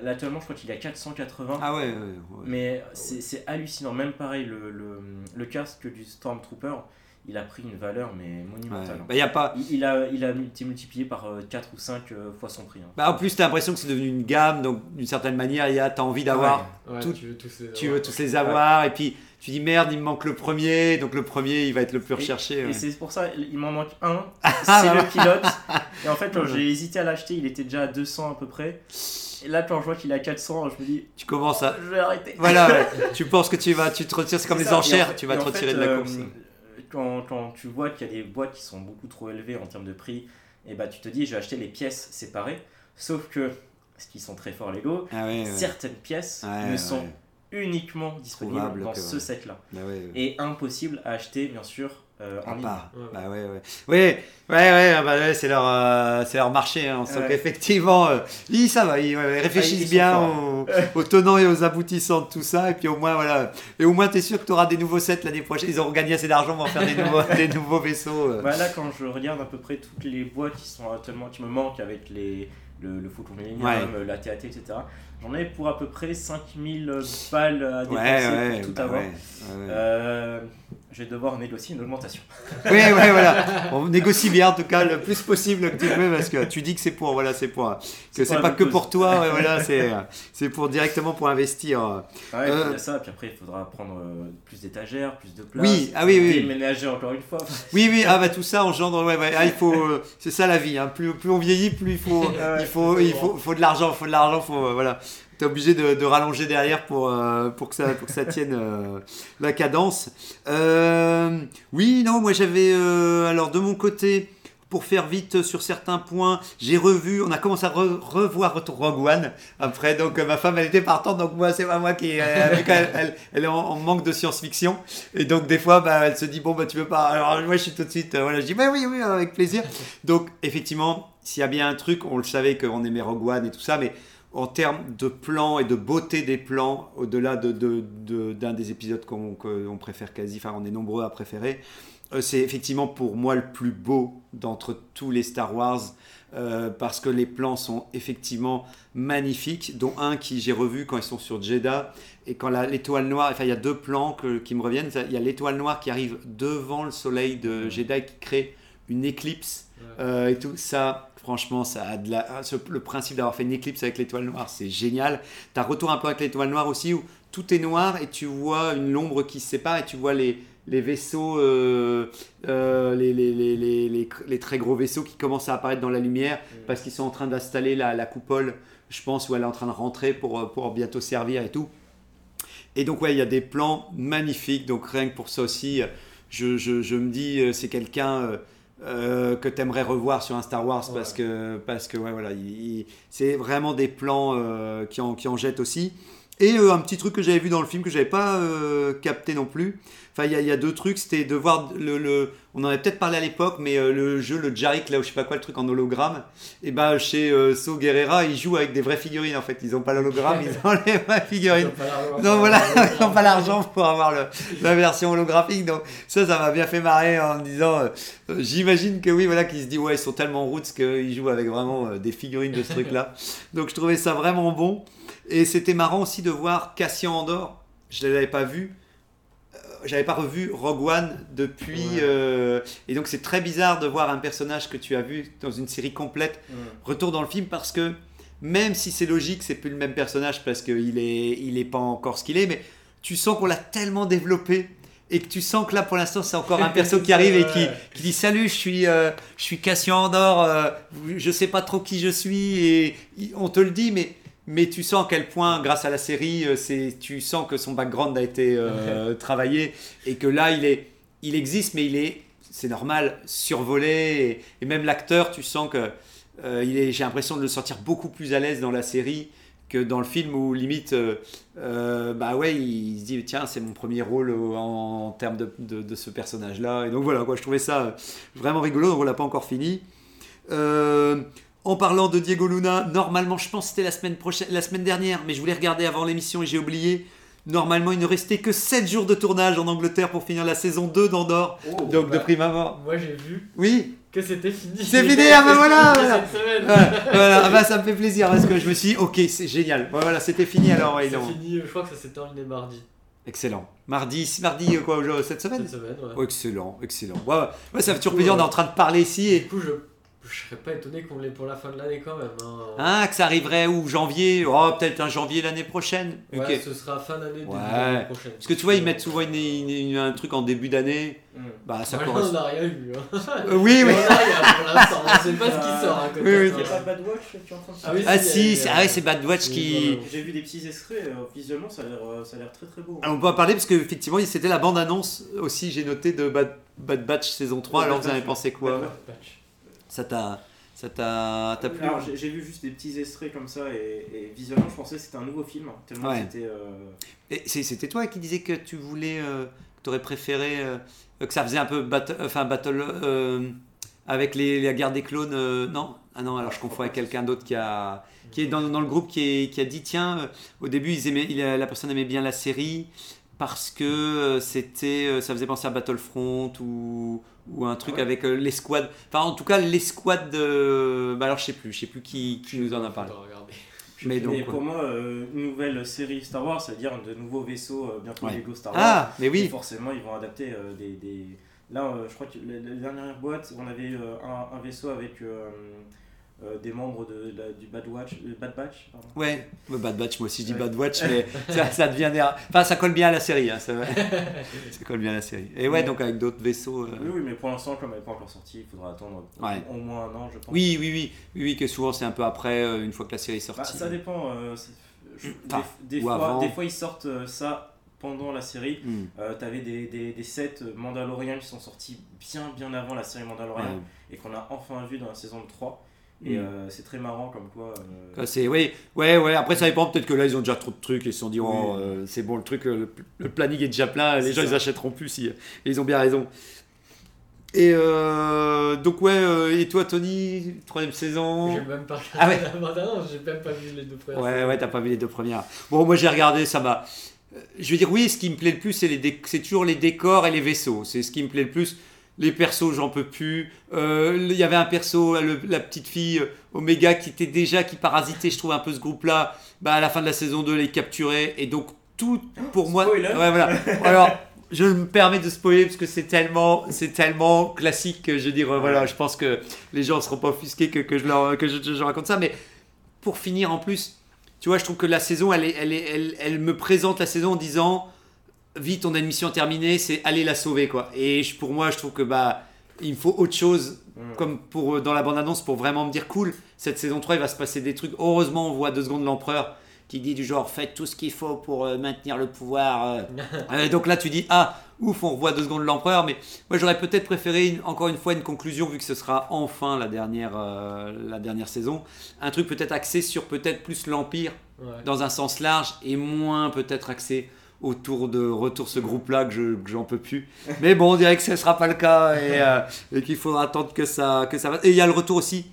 Là, actuellement, je crois qu'il à 480. Ah ouais, ouais, ouais. Mais c'est c'est hallucinant. Même pareil, le, le, le casque du Stormtrooper, il a pris une valeur mais Ouais. monumentale. Bah, y a pas... Il, il a, il a été multiplié par 4 ou 5 fois son prix. hein. bah, en plus, tu as l'impression que c'est devenu une gamme, donc d'une certaine manière, tu as envie d'avoir. Ouais, Tout- tu veux tous les Tu avoir. veux tous les avoir, et puis tu dis merde, il me manque le premier, donc le premier, il va être le plus recherché. Et ouais. c'est pour ça, il m'en manque un, Ah, c'est bah, le pilote. Et en fait, quand j'ai hésité à l'acheter, il était déjà à 200 à peu près. Et là, quand je vois qu'il est à 400, je me dis, Tu commences à. je vais arrêter. Voilà, ouais. tu penses que tu vas, tu te retires, c'est comme les ça. Et en enchères, fait- tu vas te en retirer fait, de la euh, course. Quand, quand tu vois qu'il y a des boîtes qui sont beaucoup trop élevées en termes de prix, et bah tu te dis, je vais acheter les pièces séparées. Sauf que, ce qui sont très forts Lego, Ah ouais, ouais. certaines pièces Ouais, ne sont uniquement disponibles Trouvables dans ce set-là. Ah ouais. Et impossible à acheter, bien sûr, euh, en À ligne. Ouais. Bah ouais, ouais. Ouais, ouais, ouais, ah bah ouais, c'est leur, euh, c'est leur marché. Hein. Ouais. qu'effectivement, euh, ils, ça va, ils, ils réfléchissent Ah, ils bien aux, aux tenants et aux aboutissants de tout ça. Et puis au moins, voilà. Et au moins, t'es sûr que tu auras des nouveaux sets l'année prochaine. Ils auront gagné assez d'argent pour en faire des nouveaux, des nouveaux vaisseaux. euh. Bah là, quand je regarde à peu près toutes les boîtes qui sont actuellement, qui me manquent avec les, le, le Millennium, Ouais. la TAT, etc., j'en ai pour à peu près 5000 balles à dépenser pour tout bah avoir. Je vais devoir négocier une augmentation. Oui, ouais, voilà. On négocie bien, en tout cas, le plus possible que tu peux, parce que tu dis que c'est pour, voilà, c'est pour, que C'est pas que cause. pour toi, ouais, voilà, c'est, c'est pour directement pour investir. Ouais, Euh, il y a ça, puis après il faudra prendre euh, plus d'étagères, plus de place. Oui, ah oui, oui, oui. Déménager encore une fois. Oui, oui, ah bah tout ça engendre, ouais, ouais, ah, il faut, euh, c'est ça la vie, hein. plus, plus on vieillit, plus il faut, il faut, il faut, faut de l'argent, faut de l'argent, faut, euh, voilà. T'es obligé de, rallonger derrière pour, euh, pour, que, ça, pour que ça tienne euh, la cadence. Euh, oui, non, moi j'avais, alors de mon côté, pour faire vite sur certains points, j'ai revu, on a commencé à re- revoir Rogue One après, donc ma femme elle était partante, donc moi c'est pas moi qui, euh, elle, elle est en, manque de science-fiction, et donc des fois bah, elle se dit bon bah tu veux pas, alors moi je suis tout de suite, voilà, je dis bah oui oui avec plaisir. Donc effectivement, s'il y a bien un truc, on le savait qu'on aimait Rogue One et tout ça, mais en termes de plans et de beauté des plans, au-delà de, de- de- d'un des épisodes qu'on préfère quasi, enfin on est nombreux à préférer, euh, c'est effectivement pour moi le plus beau d'entre tous les Star Wars. euh, parce que les plans sont effectivement magnifiques, dont un qui j'ai revu quand ils sont sur Jeddah, et quand l'étoile noire, enfin il y a deux plans que- qui me reviennent, il y a l'étoile noire qui arrive devant le soleil de Jeddah et qui crée une éclipse euh, et tout ça. Franchement, ça a de la, ah, ce- le principe d'avoir fait une éclipse avec l'étoile noire, c'est génial. T'as retour un peu avec l'étoile noire aussi, où tout est noir et tu vois une l'ombre qui se sépare et tu vois les, les vaisseaux, euh, euh, les, très gros vaisseaux qui commencent à apparaître dans la lumière parce qu'ils sont en train d'installer la, la coupole, je pense, où elle est en train de rentrer pour, euh, pour bientôt servir et tout. Et donc, ouais, il y a des plans magnifiques. Donc, rien que pour ça aussi, je, je, je me dis, c'est quelqu'un euh, que tu aimerais revoir sur un Star Wars parce que, parce que ouais, voilà, il- il- c'est vraiment des plans euh, qui, en, qui en jettent aussi. Et euh, un petit truc que j'avais vu dans le film que j'avais pas capté non plus. Enfin, il y, a- il y a deux trucs. C'était de voir le, le- On en avait peut-être parlé à l'époque, mais euh, le jeu, le Jarek, là, ou je sais pas quoi, le truc en hologramme. Et ben chez euh, So Guerrera, ils jouent avec des vraies figurines en fait. Ils ont pas l'hologramme, ils ont les vraies figurines. Non, voilà, ils n'ont pas l'argent pour avoir le- la version holographique. Donc, ça, ça m'a bien fait marrer en me disant euh, J'imagine que oui, voilà, qu'ils se disent Ouais, ils sont tellement roots qu'ils jouent avec vraiment des figurines de ce truc-là. Donc, je trouvais ça vraiment bon. Et c'était marrant aussi de voir Cassian Andor. Je ne l'avais pas vu. J'avais pas revu Rogue One depuis. Ouais. euh, et donc, c'est très bizarre de voir un personnage que tu as vu dans une série complète retour dans le film parce que même si c'est logique, c'est plus le même personnage parce qu'il est, il est pas encore ce qu'il est, mais tu sens qu'on l'a tellement développé et que tu sens que là pour l'instant c'est encore un perso qui arrive et qui, qui dit salut, je suis, euh, je suis Cassian Andor, euh, je sais pas trop qui je suis et on te le dit, mais mais tu sens à quel point, grâce à la série, euh, c'est, tu sens que son background a été euh, travaillé et que là, il, est, il existe, mais il est, c'est normal, survolé. Et, et même l'acteur, tu sens que euh, il est, j'ai l'impression de le sentir beaucoup plus à l'aise dans la série que dans le film où limite, euh, bah ouais, il se dit tiens, c'est mon premier rôle en, en termes de, de- de ce personnage-là. Et donc voilà, quoi, je trouvais ça vraiment rigolo. Donc on l'a pas encore fini. Euh, en parlant de Diego Luna, normalement, je pense que c'était la semaine prochaine, la semaine dernière, mais je voulais regarder avant l'émission et j'ai oublié. Normalement, il ne restait que 7 jours de tournage en Angleterre pour finir la saison 2 d'Andorre. Donc de prime abord. Moi j'ai vu Oui, que c'était fini. C'est fini, ah bah voilà, Cette voilà. semaine. voilà, voilà. Ah bah, ça me fait plaisir parce que je me suis dit, ok, c'est génial. Voilà, c'était fini alors. ouais, C'est fini, je crois que ça s'est terminé mardi. Excellent. Mardi, mardi euh, quoi, aujourd'hui, cette semaine Cette semaine, ouais. Oh, Excellent, excellent. Ouais, ouais. Ouais, ça fait toujours plaisir, on est en train de parler ici et. Du coup, je, je serais pas étonné qu'on l'ait pour la fin de l'année quand même. hein. Ah, que ça arriverait où Janvier? Oh, peut-être un janvier l'année prochaine. Ouais, ce sera fin d'année, début Ouais. prochaine. Parce que tu vois, ils mettent souvent une- une- une- un truc en début d'année. Mm. Bah, ça correspond. on n'a rien eu. Hein. Euh, oui, oui. On a rien pour l'instant, on sait pas ce qui sort côté. Oui, oui. Il n'y a pas Bad Watch qui est en train de Ah oui, Ah, si, c'est ah ouais, c'est Bad Watch Oui, qui. J'ai vu des petits extraits, euh, visuellement ça a l'air euh, ça a l'air très très beau. Alors, on peut en parler parce qu'effectivement, c'était la bande-annonce aussi, j'ai noté, de Bad, Bad Batch saison 3. Alors, vous en avez pensé quoi? Bad Patch. Ça t'a. Ça t'a. Plu Alors j'ai vu juste des petits extraits comme ça et, et visuellement je pensais que c'était un nouveau film, tellement Ouais. c'était... euh, C'était toi qui disais que tu voulais. euh, que t'aurais préféré euh, que ça faisait un peu battle, enfin battle avec les, la guerre des clones Non? Ah non, alors je confonds avec quelqu'un d'autre qui a qui est dans, dans le groupe qui, est- qui a dit tiens, au début ils aimaient, il la personne aimait bien la série parce que c'était, ça faisait penser à Battlefront ou ou un truc ouais. avec euh, l'escouade. Enfin, en tout cas, l'escouade de. Bah alors, je sais plus, je sais plus qui, qui nous en a parlé. Mais donc, Et pour moi, euh, une nouvelle série Star Wars, ça veut dire de nouveaux vaisseaux, euh, bientôt Ouais. Lego Star Wars. Ah, mais Et oui. forcément, ils vont adapter euh, des, des- Là, euh, je crois que la, la dernière boîte, on avait euh, un, un vaisseau avec euh, des membres de, du Bad Watch, euh, Bad Batch, pardon. Ouais, bah, Bad Batch, moi aussi je dis Ouais. Bad Watch, mais ça, ça devient. Enfin, ça colle bien à la série, hein, ça, ça colle bien à la série. Et ouais, Ouais. donc avec d'autres vaisseaux. euh, Oui, oui, mais pour l'instant, comme elle n'est pas encore sortie, il faudra attendre Ouais. au moins un an, je pense. Oui, oui, oui, oui, oui, que souvent c'est un peu après, une fois que la série est Bah, sortie. ça dépend. je- des, fois, avant. des fois, ils sortent ça pendant la série. Euh, T'avais des, des, des sets Mandalorian qui sont sortis bien bien avant la série Mandalorian ouais. et qu'on a enfin vu dans la saison 3. Et Mm. euh, c'est très marrant comme quoi. euh, C'est, oui, ouais, ouais, après ça dépend, peut-être que là ils ont déjà trop de trucs, ils se sont dit, oh, euh, c'est bon, le truc, le, le planning est déjà plein, les gens ça. ils achèteront plus, si, et ils ont bien raison. Et euh, donc, ouais, euh, et toi Tony, troisième saison? J'ai même pas Ah ouais. la j'ai même pas vu les deux premières. Ouais, saisons. ouais, t'as pas vu les deux premières. Bon, moi j'ai regardé, ça m'a. Je veux dire, oui, ce qui me plaît le plus, c'est les dé- c'est toujours les décors et les vaisseaux. C'est ce qui me plaît le plus. Les persos, j'en peux plus. Euh, Il y avait un perso, le- la petite fille euh, Omega, qui était déjà, qui parasitait, je trouve, un peu ce groupe-là. Bah, à la fin de la saison 2, les capturer. Et donc, tout pour moi. Spoiler. Ouais, voilà. Alors, je me permets de spoiler parce que c'est tellement, c'est tellement classique que je veux dire, euh, voilà, je pense que les gens ne seront pas offusqués que, que je leur que je, je raconte ça. Mais pour finir, en plus, tu vois, je trouve que la saison, elle, est, elle, est, elle, elle me présente la saison en disant vite, on a une mission terminée, c'est aller la sauver, quoi. Et je- pour moi, je trouve que bah, il me faut autre chose, Mm. comme pour euh, dans la bande-annonce, pour vraiment me dire cool, cette saison 3, il va se passer des trucs. Heureusement, on voit deux secondes l'empereur qui dit du genre faites tout ce qu'il faut pour euh, maintenir le pouvoir. euh. Euh, donc là, tu dis ah, ouf, on revoit deux secondes l'empereur, mais moi j'aurais peut-être préféré une- encore une fois une conclusion vu que ce sera enfin la dernière, euh, la dernière saison, un truc peut-être axé sur peut-être plus l'empire Ouais. dans un sens large et moins peut-être axé autour de retour ce groupe-là que je- que j'en peux plus. Mais bon, on dirait que ce ne sera pas le cas et, euh, et qu'il faudra attendre que ça, que ça va. Et il y a le retour aussi.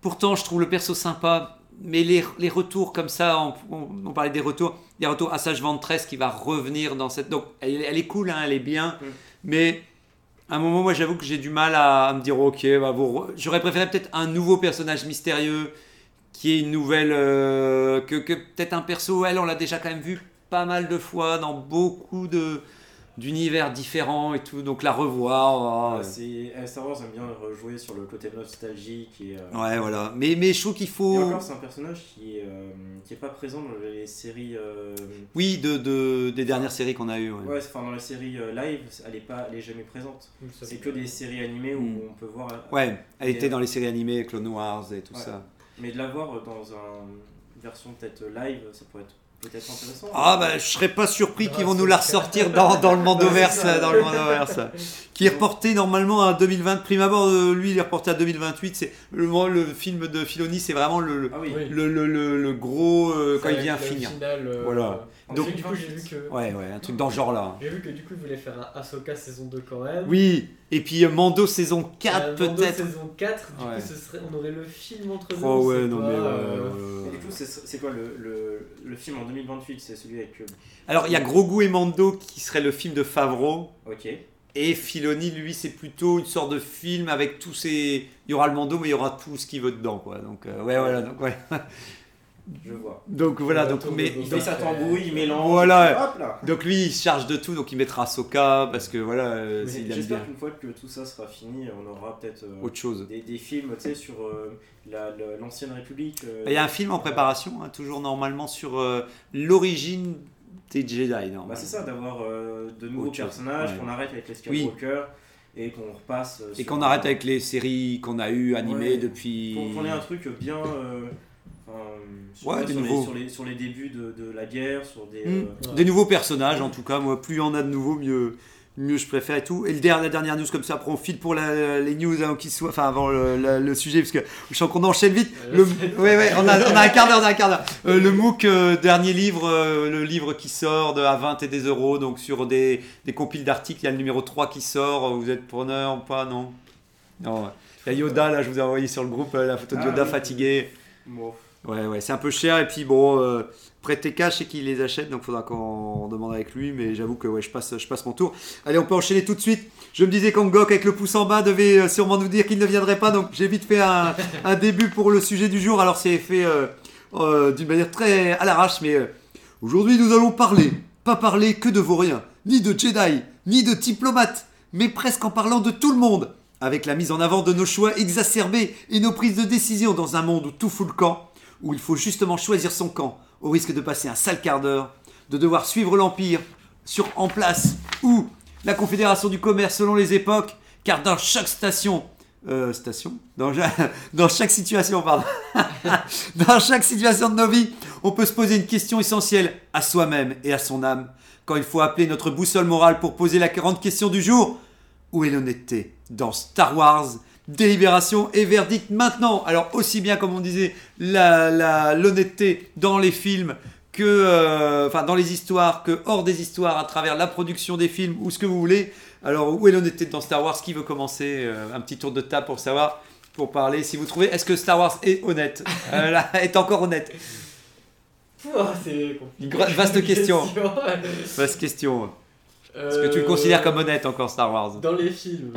Pourtant, je trouve le perso sympa, mais les, les retours comme ça, on, on- on parlait des retours, il y a un retour à Sage Ventress qui va revenir dans cette. Donc, elle, elle est cool, hein, elle est bien, Mm. mais à un moment, moi, j'avoue que j'ai du mal à, à me dire, ok, bah, vous j'aurais préféré peut-être un nouveau personnage mystérieux qui est une nouvelle. euh, que, que peut-être un perso, elle, on l'a déjà quand même vu pas mal de fois dans beaucoup de d'univers différents et tout, donc la revoir. oh, c'est- euh, Star Wars aime bien rejouer sur le côté nostalgique et. euh, ouais, voilà. Mais, mais je trouve qu'il Et faut. encore, c'est un personnage qui est, euh, qui est pas présent dans les séries. euh, Oui, de, de- des dernières séries qu'on a eues. ouais. Ouais, enfin dans les séries euh, live, elle est pas, elle est jamais présente. C'est que des séries animées où Mm. on peut voir. Ouais, elle était dans les séries animées, Clone Wars et tout Ouais. ça. Mais de la voir dans une version peut-être live, ça pourrait être peut-être intéressant. Ah bah je serais pas surpris qu'ils vont nous la ressortir dans, dans le Mandoverse, dans le Mandoverse, qui est reporté normalement à 2020. Prime abord, euh, lui il est reporté à 2028. C'est le, le film de Filoni, c'est vraiment le, le, Ah oui. Le, le- le- le gros euh, quand il vient finir. final, euh, Voilà. Donc- du coup, j'ai vu que. Ouais ouais, un truc dans ce genre là. J'ai vu que du coup, il voulait faire un Ahsoka saison 2 quand même. Oui, et puis euh, Mando saison 4 Euh, Mando peut-être. saison 4, du Ouais. coup, ce serait, on aurait le film entre deux. Oh ouais, non pas, mais euh, Et du coup, c'est quoi le, le, le film en 2028 C'est celui avec. Alors il y a Grogu et Mando qui serait le film de Favreau. Ok. Et Filoni, lui, c'est plutôt une sorte de film avec tous ces. Il y aura le Mando, mais il y aura tout ce qui veut dedans, quoi. Donc, euh, ouais, voilà. Donc, ouais. Je vois. donc voilà. Donc, mais, Il sa tambouille, il mélange. Voilà. Hop là. donc lui, il se charge de tout. Donc, il mettra Soka parce que voilà, euh, Mais s'il aime bien J'espère qu'une fois que tout ça sera fini, on aura peut-être euh, autre chose. des, des films tu sais, sur euh, la- la- l'ancienne République. euh, Il y a un film en préparation, hein, toujours normalement sur euh, l'origine des Jedi. normalement. Bah, c'est ça, d'avoir euh, de nouveaux Autre chose, personnages, ouais. qu'on arrête avec les. Skywalker et qu'on repasse. euh, Et sur qu'on un- arrête avec les séries qu'on a eues animées Ouais. depuis. Qu'on qu'on ait un truc bien. euh, enfin, Ouais, des sur, les, sur, les, sur les débuts de, de la guerre, sur des. Hmm. euh, Des nouveaux personnages, en tout cas. Moi, plus il y en a de nouveaux, mieux, mieux je préfère et tout. Et le der- la dernière news comme ça, après on file pour la- les news avant qu'il soit, enfin avant le, la- le sujet, parce que je sens qu'on enchaîne vite. Le, ouais, ouais, on a, on a un quart d'heure, on a un quart d'heure. Euh, le MOOC, euh, dernier livre, euh, le livre qui sort de à 20 et des euros, donc sur des, des compiles d'articles, il y a le numéro 3 qui sort, vous êtes preneur ou pas, non Non, il y a Yoda, là, je vous ai envoyé sur le groupe euh, la photo de Ah, Yoda oui. fatigué. Bon. Ouais, ouais, c'est un peu cher. Et puis bon, euh, prêter cash et qu'il les achète, donc faudra qu'on demande avec lui. Mais j'avoue que ouais, je passe, je passe mon tour. Allez, on peut enchaîner tout de suite. Je me disais qu'Angok avec le pouce en bas devait euh, sûrement nous dire qu'il ne viendrait pas, donc j'ai vite fait un, un début pour le sujet du jour. Alors c'est fait euh, euh, d'une manière très à l'arrache, mais aujourd'hui nous allons parler, pas parler que de vauriens, ni de Jedi, ni de diplomates, mais presque en parlant de tout le monde, avec la mise en avant de nos choix exacerbés et nos prises de décision dans un monde où tout fout le camp où il faut justement choisir son camp, au risque de passer un sale quart d'heure, de devoir suivre l'Empire sur en place, ou la Confédération du commerce selon les époques, car dans chaque station, euh, station dans, chaque situation, pardon, dans chaque situation de nos vies, on peut se poser une question essentielle à soi-même et à son âme. Quand il faut appeler notre boussole morale pour poser la grande question du jour, où est l'honnêteté Dans Star Wars, délibération et verdict maintenant. Alors aussi bien comme on disait l'honnêteté dans les films que euh, enfin dans les histoires que hors des histoires à travers la production des films ou ce que vous voulez. Alors où est l'honnêteté dans Star Wars? Qui veut commencer Euh, Un petit tour de table pour savoir pour parler? Si vous trouvez est-ce que Star Wars est honnête? Euh, là, est encore honnête Pouah, c'est compliqué. Une vaste question. ouais. Vaste question. Est-ce que tu le considères comme honnête encore Star Wars? Dans les films,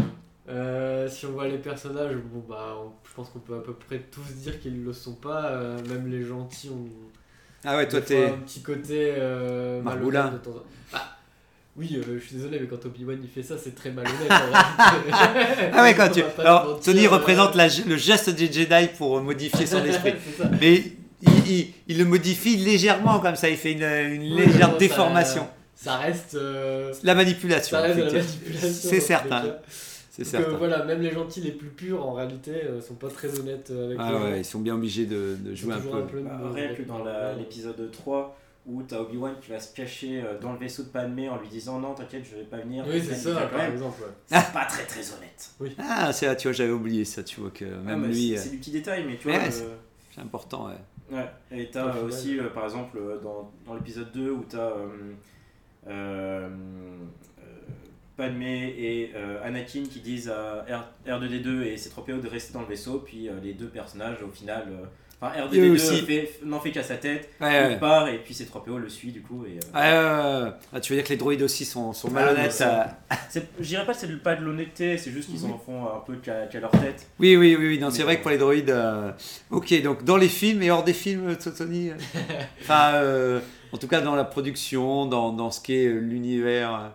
euh, si on voit les personnages, bon bah, on- je pense qu'on peut à peu près tous dire qu'ils le sont pas. euh, même les gentils ont Ah ouais, toi t'es un petit côté euh, de temps en- Bah, oui, euh, je suis désolé, mais quand Obi-Wan il fait ça, c'est très malhonnête. Ah ouais, quand tu... Alors, mentir, Tony représente la- le geste des Jedi pour modifier son esprit. Mais il, il- il le modifie légèrement comme ça, il fait une, légère bon, déformation. Ça reste. La manipulation. ça reste la manipulation. C'est certain. C'est certain. euh, voilà, même les gentils les plus purs en réalité euh, sont pas très honnêtes avec Ah les gens. ouais, ils sont bien obligés de, jouer un toujours peu. Bah, de- rien que dans l'épisode 3 où t'as Obi-Wan qui va se cacher euh, dans le vaisseau de Padmé en lui disant non t'inquiète je vais pas venir. Oui, c'est ça, par exemple. ouais. C'est pas très très honnête. Ah, c'est là, tu vois, j'avais oublié ça, tu vois, que Ah, même mais lui, c'est- euh, c'est du petit détail mais tu Ouais, vois. c'est- euh, c'est important, ouais. Ouais, et t'as aussi, euh, par exemple, dans, dans l'épisode 2 où t'as euh, euh, euh, Padmé et euh, Anakin qui disent à R, 2 d 2 et C3PO de rester dans le vaisseau, puis euh, les deux personnages, au final, euh, enfin Et eux R2D2 aussi. fait- n'en fait qu'à sa tête, Ouais, il ouais. part et puis C3PO le suit du coup. Et. Ah, tu veux dire que les droïdes aussi sont, sont Ah, malhonnêtes c'est- Je dirais pas que c'est pas de l'honnêteté, c'est juste qu'ils en font un peu qu'à qu'à leur tête. Oui, oui, oui, oui. Non, c'est vrai que pour les droïdes. Ok, donc dans les films et hors des films, Tony Enfin, en tout cas dans la production, dans, dans ce qu'est l'univers.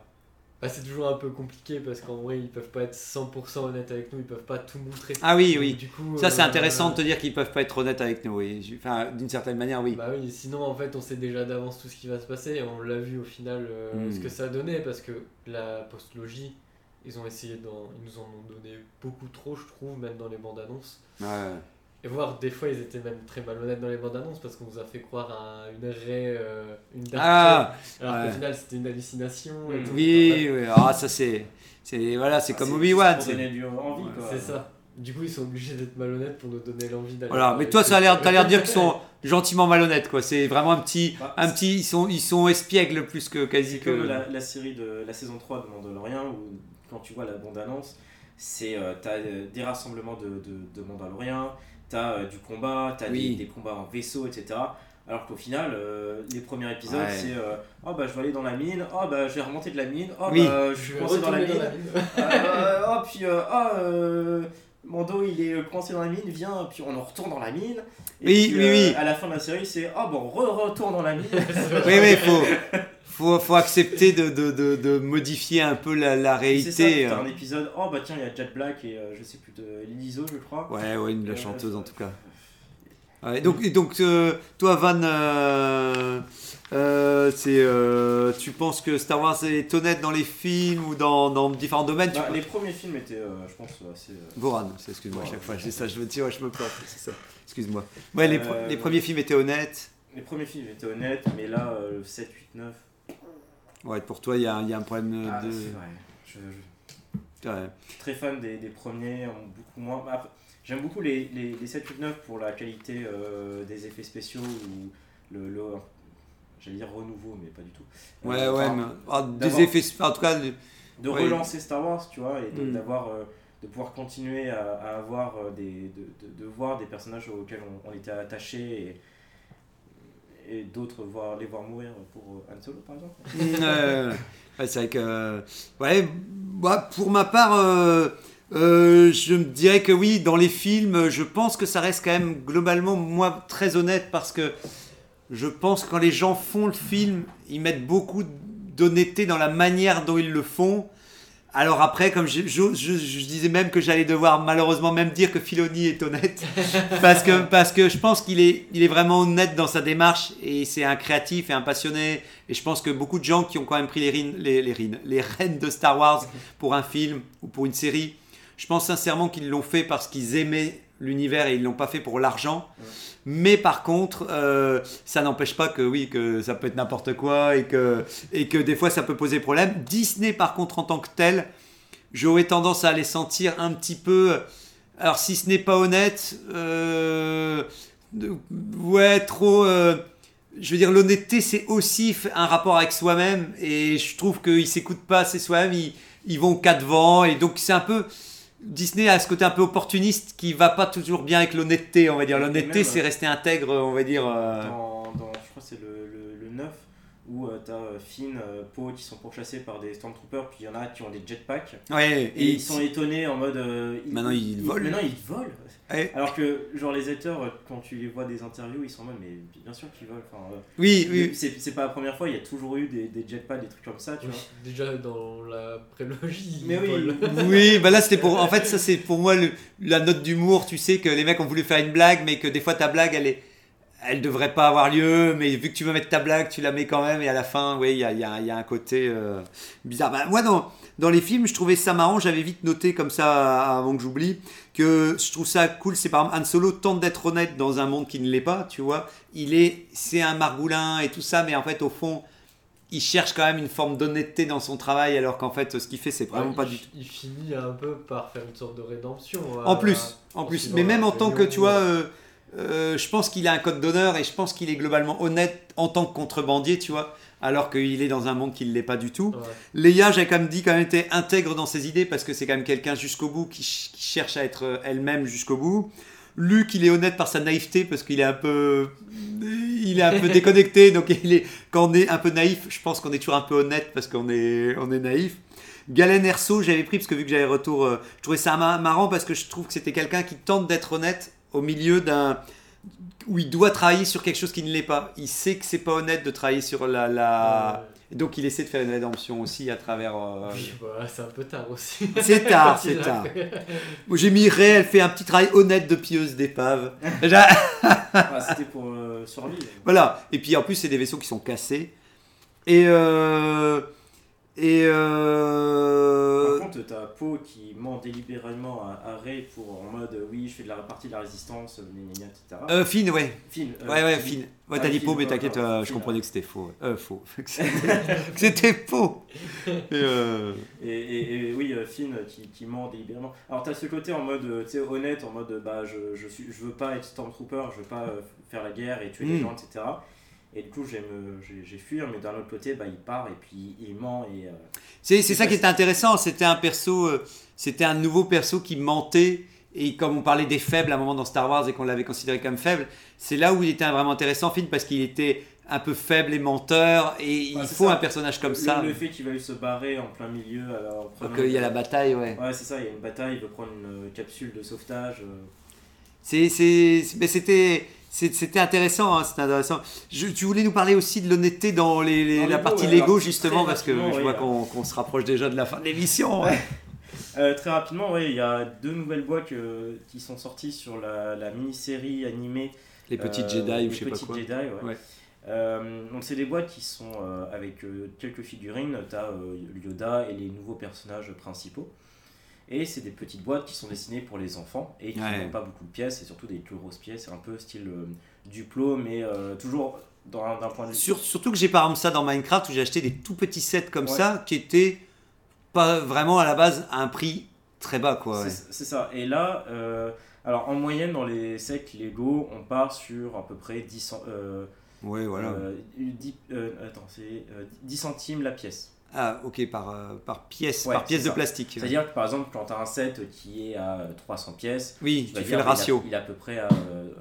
Bah, c'est toujours un peu compliqué parce qu'en vrai ils peuvent pas être 100% honnêtes avec nous, ils peuvent pas tout montrer. Ah oui, oui. Du coup, Ça, c'est euh, intéressant de te dire qu'ils peuvent pas être honnêtes avec nous, oui. Enfin, d'une certaine manière, oui. Bah oui, sinon en fait on sait déjà d'avance tout ce qui va se passer et on l'a vu au final euh, Hmm. ce que ça a donné parce que la postlogie, ils ont essayé d'en. Ils nous en ont donné beaucoup trop, je trouve, même dans les bandes annonces. Ouais. Et voire des fois ils étaient même très malhonnêtes dans les bandes annonces parce qu'on nous a fait croire à une raie, euh, une dark Ah alors ouais. qu'au final c'était une hallucination. et Hmm. tout. Oui, oui. Ah, ça, c'est. c'est voilà, c'est Ah, comme c'est- Obi-Wan. C'est- du envie Ouais. C'est ça. Du coup ils sont obligés d'être malhonnêtes pour nous donner l'envie d'aller. Voilà, voir mais toi, ça a l'air, t'as l'air de dire qu'ils sont gentiment malhonnêtes, quoi. C'est vraiment un petit, Bah, un petit, ils sont, ils sont espiègles plus que quasi C'est que. comme la, la série de la saison 3 de Mandalorian où quand tu vois la bande-annonce, c'est euh, t'as euh, des rassemblements de, de, de Mandaloriens, t'as euh, du combat, t'as Oui. des, des combats en vaisseau, etc. Alors qu'au final, euh, les premiers épisodes, Ouais. c'est euh, oh bah je vais aller dans la mine, oh bah je vais remonter de la mine, oh Oui. bah je vais dans la mine, dans la mine. Euh, oh puis euh, Mando il est coincé dans la mine, viens, puis on en retourne dans la mine. Et Oui, puis, oui, euh, oui. À la fin de la série, c'est oh bon, re-retourne dans la mine. Oui, oui, faut, faut, faut accepter de, de, de, de modifier un peu la, la C'est réalité. t'as hein. un épisode, oh bah tiens, il y a Jet Black et euh, je sais plus de Lizzo, je crois. Ouais, ouais, une, la Euh, chanteuse en tout cas. Ouais, donc, et donc euh, toi, Van, euh, euh, c'est, euh, tu penses que Star Wars est honnête dans les films ou dans, dans différents domaines Bah, les premiers films étaient, euh, je pense, assez. euh, Voran, c'est- excuse-moi, à chaque fois, je dis ça, je me dis, ouais, je me plante, c'est ça. Excuse-moi. Ouais, les, pre- Euh, les premiers films étaient honnêtes. Les premiers films étaient honnêtes, mais là, euh, le 7, 8, 9. Ouais, pour toi, il y a, il y a un problème Ah, de. c'est vrai. je, je- Ouais. très fan des, des premiers, beaucoup moins. après, J'aime beaucoup les, les, les 7 8 9 pour la qualité euh, des effets spéciaux ou le. le J'allais dire renouveau, mais pas du tout. Ouais, Euh, ouais, enfin, mais ah, des effets. En tout cas, de Ouais. relancer Star Wars, tu vois, et de, Mm. d'avoir, euh, de pouvoir continuer à, à avoir euh, des, de, de, voir des personnages auxquels on, on était attaché et, et d'autres voir, les voir mourir pour Han Solo, par exemple. Euh, ouais, c'est vrai que. Ouais, moi, pour ma part, euh, je me dirais que oui, dans les films, je pense que ça reste quand même globalement, moi, très honnête parce que je pense que quand les gens font le film, ils mettent beaucoup d'honnêteté dans la manière dont ils le font. Alors après, comme je, je- je- je disais même que j'allais devoir malheureusement même dire que Filoni est honnête, parce que, parce que je pense qu'il est, il est vraiment honnête dans sa démarche et c'est un créatif et un passionné. Et je pense que beaucoup de gens qui ont quand même pris les, rines- les, les, rines- les rênes de Star Wars pour un film ou pour une série, je pense sincèrement qu'ils l'ont fait parce qu'ils aimaient l'univers et ils l'ont pas fait pour l'argent. Mais par contre, euh, ça n'empêche pas que oui, que ça peut être n'importe quoi et que, et que des fois ça peut poser problème. Disney, par contre, en tant que tel, j'aurais tendance à les sentir un petit peu. Alors, si ce n'est pas honnête, euh, ouais, trop. euh, je veux dire, l'honnêteté, c'est aussi un rapport avec soi-même. Et je trouve qu'ils s'écoutent pas assez soi-même. Ils, ils vont quatre vents. Et donc, c'est un peu. Disney a ce côté un peu opportuniste qui va pas toujours bien avec l'honnêteté, on va dire. Et L'honnêteté, c'est rester intègre, on va dire. euh, Dans, dans- je crois que c'est le, le, le 9 où euh, t'as euh, Finn, euh, Poe qui sont pourchassés par des Stormtroopers, puis il y en a qui ont des jetpacks. Ouais, Et ils sont étonnés en mode. euh, Maintenant, ils volent. Maintenant ils volent. Ouais. Alors que, genre, les acteurs, quand tu les vois des interviews, ils sont en mode, mais bien sûr qu'ils volent. Enfin, euh, Oui, oui. C'est c'est pas la première fois, il y a toujours eu des, des jetpacks, des trucs comme ça, tu Oui, vois. Déjà dans la prélogie. Mais oui. volent. Oui, bah là c'était pour. En fait, ça c'est pour moi le- la note d'humour. Tu sais que les mecs ont voulu faire une blague, mais que des fois ta blague elle est. Elle devrait pas avoir lieu, mais vu que tu veux mettre ta blague, tu la mets quand même, et à la fin, oui, il y a, il y a- il y a un côté euh, bizarre. Bah, moi, dans, dans les films, je trouvais ça marrant, j'avais vite noté comme ça avant que j'oublie, que je trouve ça cool. C'est par exemple, Han Solo tente d'être honnête dans un monde qui ne l'est pas, tu vois. Il est, c'est un margoulin et tout ça, mais en fait, au fond, il cherche quand même une forme d'honnêteté dans son travail, alors qu'en fait, ce qu'il fait, c'est vraiment Ouais, pas du tout. il finit un peu par faire une sorte de rédemption. En euh, plus, en plus. Mais même en tant que, tu vois, euh, euh, je pense qu'il a un code d'honneur et je pense qu'il est globalement honnête en tant que contrebandier, tu vois, alors qu'il est dans un monde qui ne l'est pas du tout. Ouais. Léa, j'ai quand même dit, quand même été intègre dans ses idées parce que c'est quand même quelqu'un jusqu'au bout qui, ch- qui cherche à être euh, elle-même jusqu'au bout. Luc, il est honnête par sa naïveté parce qu'il est un peu, il est un peu déconnecté. Donc il est, quand on est un peu naïf, je pense qu'on est toujours un peu honnête parce qu'on est, on est naïf. Galen Erso, j'avais pris parce que vu que j'avais retour, euh, je trouvais ça ma- marrant parce que je trouve que c'était quelqu'un qui tente d'être honnête au milieu d'un où il doit travailler sur quelque chose qui ne l'est pas. Il sait que c'est pas honnête de travailler sur la, la... Donc il essaie de faire une rédemption aussi à travers. euh, oui, voilà, c'est un peu tard aussi. C'est tard, c'est tard. J'ai mis Ray, elle fait un petit travail honnête de pieuse d'épave. J'a- Ah, C'était pour euh, survivre. voilà. Et puis en plus, c'est des vaisseaux qui sont cassés. Et. Euh... Et. Euh... Par contre, t'as Poe qui ment délibérément à, à Rey pour en mode euh, oui, je fais de la partie de la résistance, gna, etc. Euh, Finn, ouais. Finn, euh, Ouais, ouais, Finn. Ouais, Ah, t'as dit faux, mais ouais, t'inquiète, euh, je Finn, comprenais que c'était faux. Euh, faux. c'était faux. Et, euh, Et, et- et oui, euh, Finn qui, qui ment délibérément. Alors t'as ce côté en mode, euh, tu sais, honnête, en mode, euh, bah je, je, suis, je veux pas être Stormtrooper, je veux pas euh, faire la guerre et tuer Mm. les gens, etc. Et du coup, j'ai fuir, mais d'un autre côté, bah il part et puis il ment et... euh, C'est ça qui était intéressant. C'était un perso, euh, c'était un nouveau perso qui mentait. Et comme on parlait des faibles à un moment dans Star Wars et qu'on l'avait considéré comme faible, c'est là où il était un vraiment intéressant, Finn, parce qu'il était un peu faible et menteur. Et il Ouais, faut ça. un personnage comme le, ça. Le fait qu'il va se barrer en plein milieu, alors, prenant- euh, il y a la bataille, ouais. Ouais, c'est ça, il y a une bataille, il veut prendre une euh, capsule de sauvetage. euh. C'est, c'était, c'était intéressant, hein, c'était intéressant. Je- tu voulais nous parler aussi de l'honnêteté dans les, les- Dans la Lego, partie ouais, Lego justement, parce que je oui, vois qu'on, se rapproche déjà de la fin de l'émission. ouais. Euh, très rapidement, ouais, il y a deux nouvelles boîtes euh, qui sont sorties sur la, la mini-série animée Les petits Euh, Jedi ou les je sais pas quoi. Jedi, ouais. Ouais. Euh, donc c'est des boîtes qui sont euh, avec euh, quelques figurines, tu as Yoda et les nouveaux personnages principaux. Et c'est des petites boîtes qui sont destinées pour les enfants et qui Ouais. n'ont pas beaucoup de pièces, et surtout des plus grosses pièces, un peu style euh, Duplo, mais euh, toujours dans un- d'un point de vue... Sur- surtout que j'ai par exemple ça dans Minecraft où j'ai acheté des tout petits sets comme Ouais. ça qui étaient pas vraiment à la base à un prix très bas, quoi. ouais. C'est ça. Et là, euh, alors en moyenne, dans les sets Lego, on part sur à peu près 10, cent- euh, Ouais, voilà. euh, 10, euh, attends, c'est, 10 centimes la pièce. Ah, ok, par, euh, par pièce, Ouais, par pièce de ça. plastique. C'est-à-dire que par exemple, quand tu as un set qui est à 300 pièces, Oui, tu vas fais dire, le a- ratio. Il, est à peu près à euh,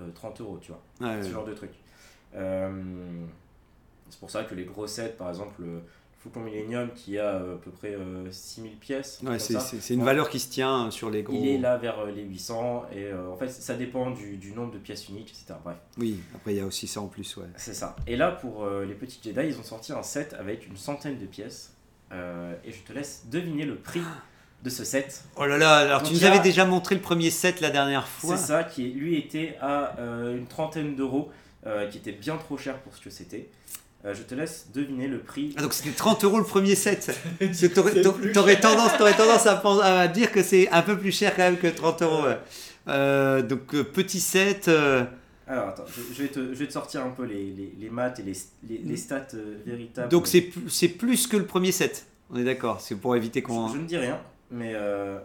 euh, 30 euros, tu vois. Ouais, ce genre de truc. Euh, c'est pour ça que les gros sets, par exemple, le Faucon Millennium qui a euh, à peu près euh, 6000 pièces, Ouais, c'est une valeur qui se tient sur les gros. il est là vers euh, les 800 et euh, en fait ça dépend du, du nombre de pièces uniques, etc. Bref, Oui, après il y a aussi ça en plus, ouais. c'est ça. Et là pour euh, les petits Jedi, ils ont sorti un set avec une centaine de pièces euh, et je te laisse deviner le prix de ce set. Oh là là, alors Donc, tu nous a- avais déjà montré le premier set la dernière fois. C'est ça qui lui était à euh, une trentaine d'euros, euh, qui était bien trop cher pour ce que c'était. Euh, je te laisse deviner le prix. Ah, donc c'était 30 euros le premier set. T'aurais- cher. tendance, à, dire que c'est un peu plus cher quand même que 30 euros. ouais. Euh, donc petit set. euh, Alors attends, je, je vais, te, je vais te sortir un peu les, les, les maths et les, les, les stats euh, véritables. donc c'est plus- c'est plus que le premier set. On est d'accord. C'est pour éviter qu'on. Je, je ne dis rien, mais euh,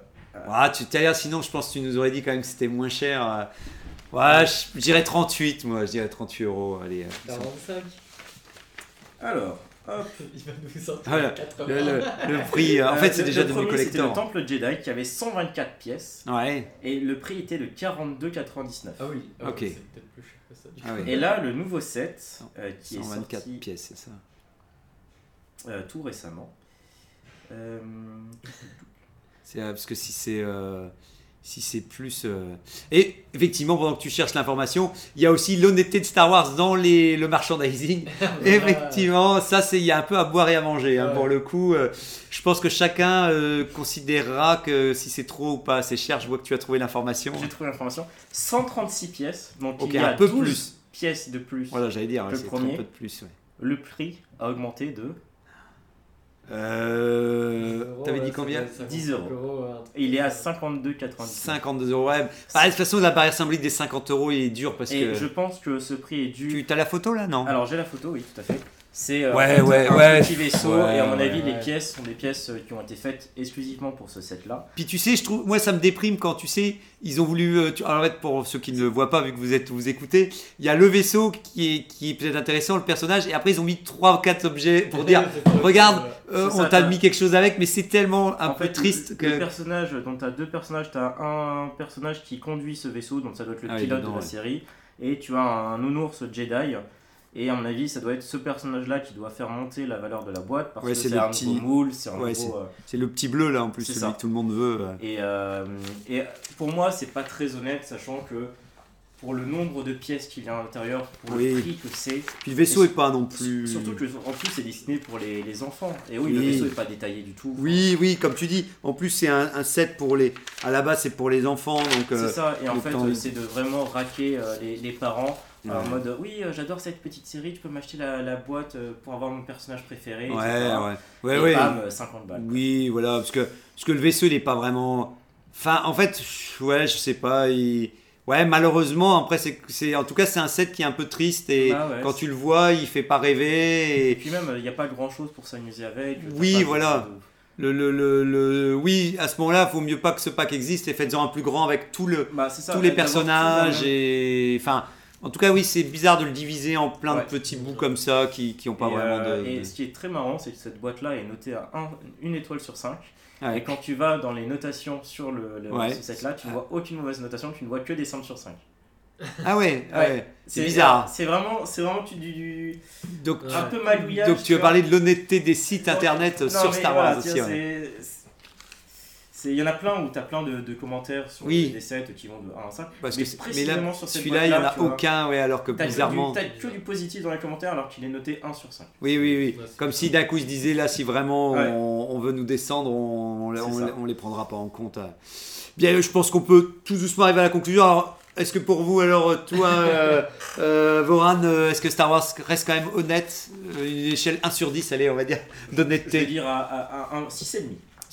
Ah, tu t'as sinon je pense que tu nous aurais dit quand même que c'était moins cher. euh. Ouais, je je dirais 38, moi, je dirais 38 euros. Allez. euh, 45. alors, hop. Il va nous sortir Voilà, 80. Le, le- le prix, euh, en Euh, fait, c'est le- déjà le devenu premier, C'était le collector. Temple Jedi qui avait 124 pièces Ouais, et le prix était de 42,99. Ah oui, ah Ok. peut-être plus cher que ça. Du Ah coup. oui. Et là, le nouveau set euh, qui est 124 sorti pièces, c'est ça. euh, tout récemment. Euh, C'est parce que si c'est euh, si c'est plus euh, et effectivement pendant que tu cherches l'information, il y a aussi l'honnêteté de Star Wars dans les le merchandising. effectivement, ça c'est il y a un peu à boire et à manger hein, Ouais. pour le coup. euh, je pense que chacun euh, considérera que si c'est trop ou pas assez cher. Je vois que tu as trouvé l'information. J'ai trouvé l'information. 136 pièces, donc Ok, il y a un peu 12 plus. pièces de plus. Voilà, j'allais dire, c'est un peu de plus. ouais. Le prix a augmenté de. Euh, Euros, T'avais dit combien? Doit être 10 euros. il est à comme ça. 52,99. 52 euros. Ouais. Bah, de toute façon, la barrière symbolique des 50 euros est dur parce Et que je pense que ce prix est dû. tu as la photo là, non Alors j'ai la photo, oui, tout à fait. C'est euh, Ouais, en fait, ouais, un ouais. petit vaisseau Ouais, et à mon ouais, avis les pièces sont des pièces euh, qui ont été faites exclusivement pour ce set là. Puis tu sais, je trouve, moi ça me déprime quand tu sais, ils ont voulu. euh, tu- alors en fait, pour ceux qui ne le voient pas, vu que vous êtes, vous écoutez, il y a le vaisseau qui est, qui est peut-être intéressant, le personnage, et après ils ont mis trois ou quatre objets pour dire, regarde, euh, on t'a t'as- mis quelque chose avec, mais c'est tellement un en peu fait, triste le, que. le personnage, donc tu as deux personnages, tu as un personnage qui conduit ce vaisseau, donc ça doit être le Ah pilote dedans, de la ouais. série, et tu as un nounours Jedi. Et à mon avis, ça doit être ce personnage-là qui doit faire monter la valeur de la boîte parce Ouais, que c'est un petit- nouveau moule, c'est Ouais, euh, le petit bleu là en plus, celui ça. que tout le monde veut. euh. Et, euh, et pour moi, c'est pas très honnête, sachant que pour le nombre de pièces qu'il y a à l'intérieur, pour Oui. le prix que c'est, Puis le vaisseau est pas non plus. surtout que en plus c'est destiné pour les, les enfants. Et oui, Oui. le vaisseau est pas détaillé du tout. Oui, oui, comme tu dis. En plus, c'est un, un set pour les. À la base, c'est pour les enfants, donc. C'est euh, ça, et en fait, c'est de vraiment raquer les, les parents en mode oui, euh, j'adore cette petite série, tu peux m'acheter la, la boîte euh, pour avoir mon personnage préféré. Ouais, etc. ouais, ouais, et ouais. bam, euh, 50 balles. Oui, voilà, parce que, parce que le vaisseau, il est pas vraiment. Enfin, en fait, ouais, je sais pas. il- Ouais, malheureusement, après, c'est, en tout cas, c'est un set qui est un peu triste et ouais, quand tu le vois, il fait pas rêver. Et Et puis même, il n'y a pas grand chose pour s'amuser avec. Oui, voilà. de- le, le, le, le- oui, à ce moment-là, il vaut mieux pas que ce pack existe et faites-en un plus grand avec tout le, Bah, ça, tous les tout personnages même- et. Enfin, en tout cas, oui, c'est bizarre de le diviser en plein Ouais. de petits bouts comme ça qui, qui ont pas et, vraiment euh, de. et ce qui est très marrant, c'est que cette boîte-là est notée à 1, une étoile sur 5. Ouais. Et quand tu vas dans les notations sur le, le Ouais. set-là, tu ne vois aucune mauvaise notation, tu ne vois que des 5 sur 5. Ah ouais, ah Ouais. ouais. c'est bizarre. C'est vraiment, c'est vraiment du, Donc, un peu magouillage. donc tu veux vois. parler de l'honnêteté des sites internet sur Star Wars aussi. tiens, ouais. c'est- c'est- Il y en a plein où tu as plein de, de commentaires sur Oui. des sets qui vont de 1 à 5. Parce mais que mais précisément là, sur cette celui-là, il n'y en a tu aucun, ouais, alors que que, bizarrement. du, t'as que du positif dans les commentaires alors qu'il est noté 1 sur 5. Oui, oui, oui. Ouais, Comme si d'un coup il se disait là, si vraiment Ouais. on, on veut nous descendre, on, on les prendra pas en compte. euh. Bien, je pense qu'on peut tout doucement arriver à la conclusion. Alors, est-ce que pour vous, alors, toi, euh, euh, Voran, euh, est-ce que Star Wars reste quand même honnête Euh, Une échelle 1 sur 10, allez, on va dire, Je vais d'honnêteté. dire à, à, à un 6,5.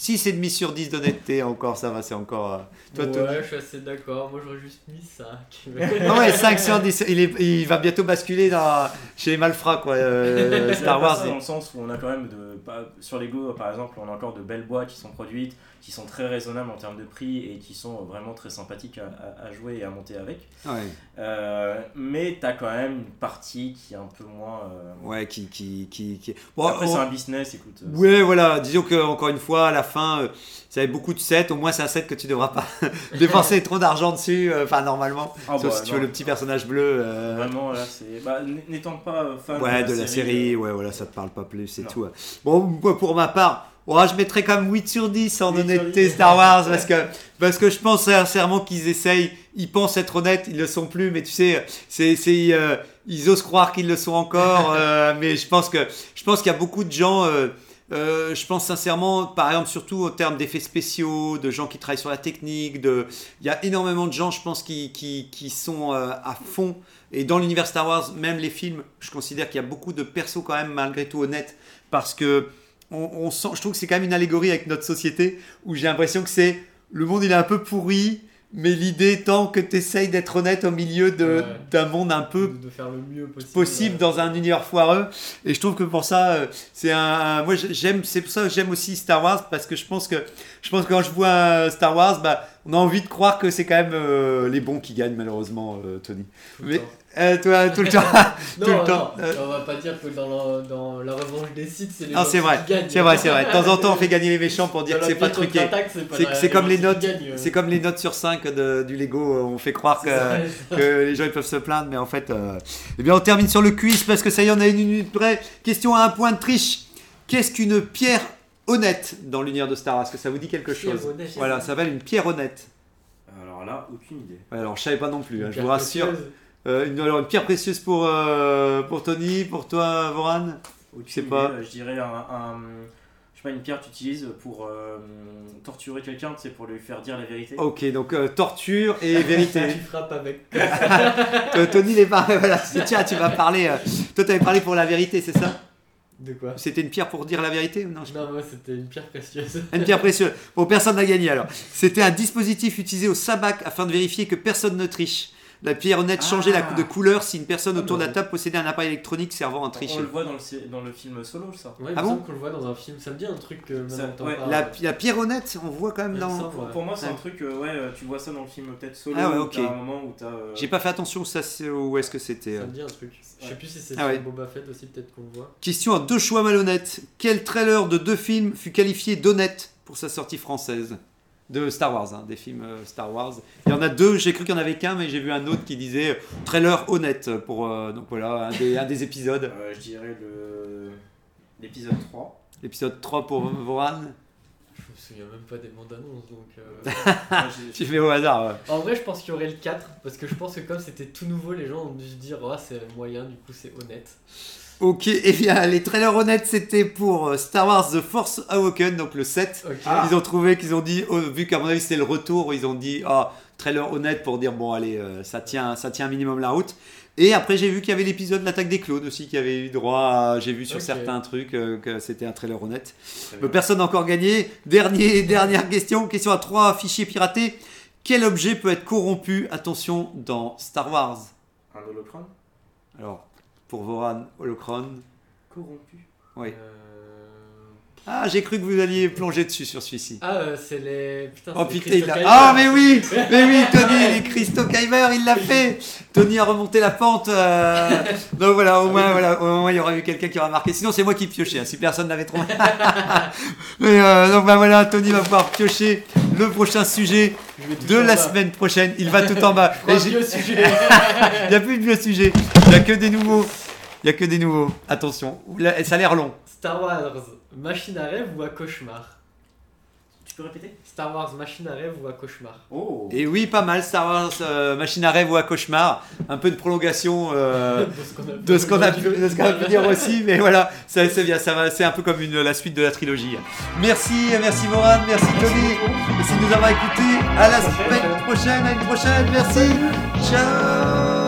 6 et demi sur 10 d'honnêteté, encore, ça va, c'est encore. euh, Toi, ouais, je suis assez d'accord. Moi, j'aurais juste mis 5. Ah ouais, 5 sur 10. Il, est- il va bientôt basculer dans, chez les malfrats, quoi. euh, C'est Star pas Wars. ça dans le sens où on a quand même de pas- sur Lego par exemple on a encore de belles boîtes qui sont produites qui sont très raisonnables en termes de prix et qui sont vraiment très sympathiques à, à- à jouer et à monter avec Ouais. Euh, mais t'as quand même une partie qui est un peu moins euh, Ouais, qui. qui, qui, qui- Bon, après on- c'est un business écoute euh, Ouais, voilà, disons que encore une fois, à la fin, euh, ça avait beaucoup de sets, au moins c'est un set que tu devras pas dépenser trop d'argent dessus, euh, enfin normalement, Ah sauf bah, si tu non. veux le petit personnage bleu. euh, vraiment là c'est bah, n'étant pas fan ouais, de la série, euh, ouais, voilà, ça te parle pas plus, c'est tout. Bon, moi, pour ma part, je mettrais quand même 8 sur 10 en 8 sur honnêteté 10. Star Wars, parce que, parce que je pense sincèrement qu'ils essayent, ils pensent être honnêtes, ils le sont plus, mais tu sais, c'est, c'est, euh, ils osent croire qu'ils le sont encore, euh, mais je pense que, je pense qu'il y a beaucoup de gens. euh, euh, je pense sincèrement, par exemple, surtout en termes d'effets spéciaux, de gens qui travaillent sur la technique, de... il y a énormément de gens, je pense, qui, qui, qui sont euh, à fond. Et dans l'univers Star Wars, même les films, je considère qu'il y a beaucoup de persos quand même malgré tout honnêtes, parce que on, on sent, je trouve que c'est quand même une allégorie avec notre société, où j'ai l'impression que c'est le monde il est un peu pourri, mais l'idée étant que tu essayes d'être honnête au milieu Ouais. d'un monde un peu de, de faire le mieux possible. possible ouais. dans un univers foireux et je trouve que pour ça euh, c'est un, moi j'aime c'est pour ça que j'aime aussi Star Wars parce que je pense que je pense que quand je vois euh, Star Wars bah on a envie de croire que c'est quand même euh, les bons qui gagnent malheureusement euh, Tony mais. Euh, toi tout le temps Non, tout le non, temps. Euh, on va pas dire que dans la, dans la revanche des sites, c'est les non gens c'est qui vrai gagnent. c'est vrai c'est vrai de temps en temps on fait gagner les méchants pour dire Dans que c'est pas truqué c'est pas c'est la- c'est comme les notes euh. c'est comme les notes sur 5 de, du Lego on fait croire que C'est ça. que les gens ils peuvent se plaindre, mais en fait, euh, eh bien, on termine sur le quiz parce que ça y est, on a une minute près. Question à un point de triche. Qu'est-ce qu'une pierre honnête dans l'univers de Star Wars? Est-ce que ça vous dit quelque chose? honnête. Voilà, ça s'appelle une pierre honnête. alors là aucune idée Ouais, alors, je savais pas non plus, hein, je vous rassure. précieuse. Euh, une, alors, une pierre précieuse pour, euh, pour Tony, pour toi, Voran Aucune sais idée, pas. euh, je dirais un, un- je sais pas une pierre que tu utilises pour euh, torturer quelqu'un tu sais pour lui faire dire la vérité Ok, donc euh, torture et vérité. Tu frappes avec. Euh, Tony, il est pas. Voilà, c'est- tiens, tu vas parler. euh, toi, tu avais parlé pour la vérité, c'est ça? De quoi? C'était une pierre pour dire la vérité ou non? Je- Non, moi c'était une pierre précieuse. Une pierre précieuse. Bon, personne n'a gagné alors. C'était un dispositif utilisé au sabac afin de vérifier que personne ne triche. La pierre honnête changeait la Ah. de couleur si une personne Ah, autour de la bah, table possédait un appareil électronique servant à on tricher. le voit dans le, sé- dans le film solo ça Ouais, il Ah me bon qu'on le voit dans un film. Ça me dit un truc Ça- ouais, La, pierre honnête, on voit quand même dans. semble. pour, Ouais. pour moi c'est Ouais. un truc euh, ouais euh, tu vois ça dans le film peut-être solo Ah ouais, ok. t'as un moment où t'as euh, J'ai pas fait attention où, ça, c'est- où est-ce que c'était. Ça me dit un truc. Je sais plus si c'est Ah. Boba Fett aussi, peut-être qu'on le voit. Question à deux choix malhonnêtes. Quel trailer de deux films fut qualifié d'honnête pour sa sortie française? De Star Wars, hein, des films euh, Star Wars. Il y en a deux, j'ai cru qu'il n'y en avait qu'un, mais j'ai vu un autre qui disait euh, trailer honnête pour euh, donc voilà un des, un des épisodes. euh, je dirais le l'épisode 3 L'épisode 3 pour Voran. Je me souviens même pas des bandes annonces donc. euh, Moi, Tu fais au hasard. ouais. En vrai, je pense qu'il y aurait le 4 parce que je pense que comme c'était tout nouveau, les gens ont dû se dire, oh, c'est moyen, du coup, c'est honnête. Ok, et bien les trailers honnêtes c'était pour euh, Star Wars The Force Awakens, donc le 7. Ok. Ils ont trouvé qu'ils ont dit, oh, vu qu'à mon avis c'était le retour, ils ont dit, ah, trailer honnête pour dire, bon allez, euh, ça, tient, ça tient un minimum la route. Et après j'ai vu qu'il y avait l'épisode de l'attaque des clones aussi qui avait eu droit à, j'ai vu sur certains trucs euh, que c'était un trailer honnête. Mais personne n'a encore gagné. Dernier, dernière question, question à trois fichiers piratés. Quel objet peut être corrompu, attention, dans Star Wars? Un holocron Alors, pour Voran, Holocron. corrompu Oui. Euh, Ah, j'ai cru que vous alliez plonger dessus sur celui-ci. Ah, euh, c'est les. Putain, Oh putain, il a... Ah mais oui Mais oui, Tony, les Christo Kyber, il l'a fait Tony a remonté la pente. euh, Donc voilà, au moins, voilà, au moins il y aura eu quelqu'un qui aura marqué. Sinon, c'est moi qui piochais, hein, si personne n'avait trouvé. Mais euh, donc bah, voilà, Tony va pouvoir piocher le prochain sujet Je de la semaine prochaine. Il va tout en bas. J'ai- vieux sujets. Il n'y a plus de vieux sujets. Il n'y a que des nouveaux. Il n'y a que des nouveaux. Attention, Là, ça a l'air long. Star Wars, machine à rêve ou à cauchemar tu peux répéter? Star Wars, machine à rêve ou à cauchemar? Oh Et oui, pas mal, Star Wars, euh, machine à rêve ou à cauchemar. Un peu de prolongation. euh, De ce qu'on a pu- de ce qu'on a pu dire aussi, mais voilà, ça, c'est bien, ça va, c'est un peu comme une, la suite de la trilogie. Merci, merci Moran, merci Tony, merci de nous avoir écoutés. À la semaine prochaine, à une prochaine, merci, ciao.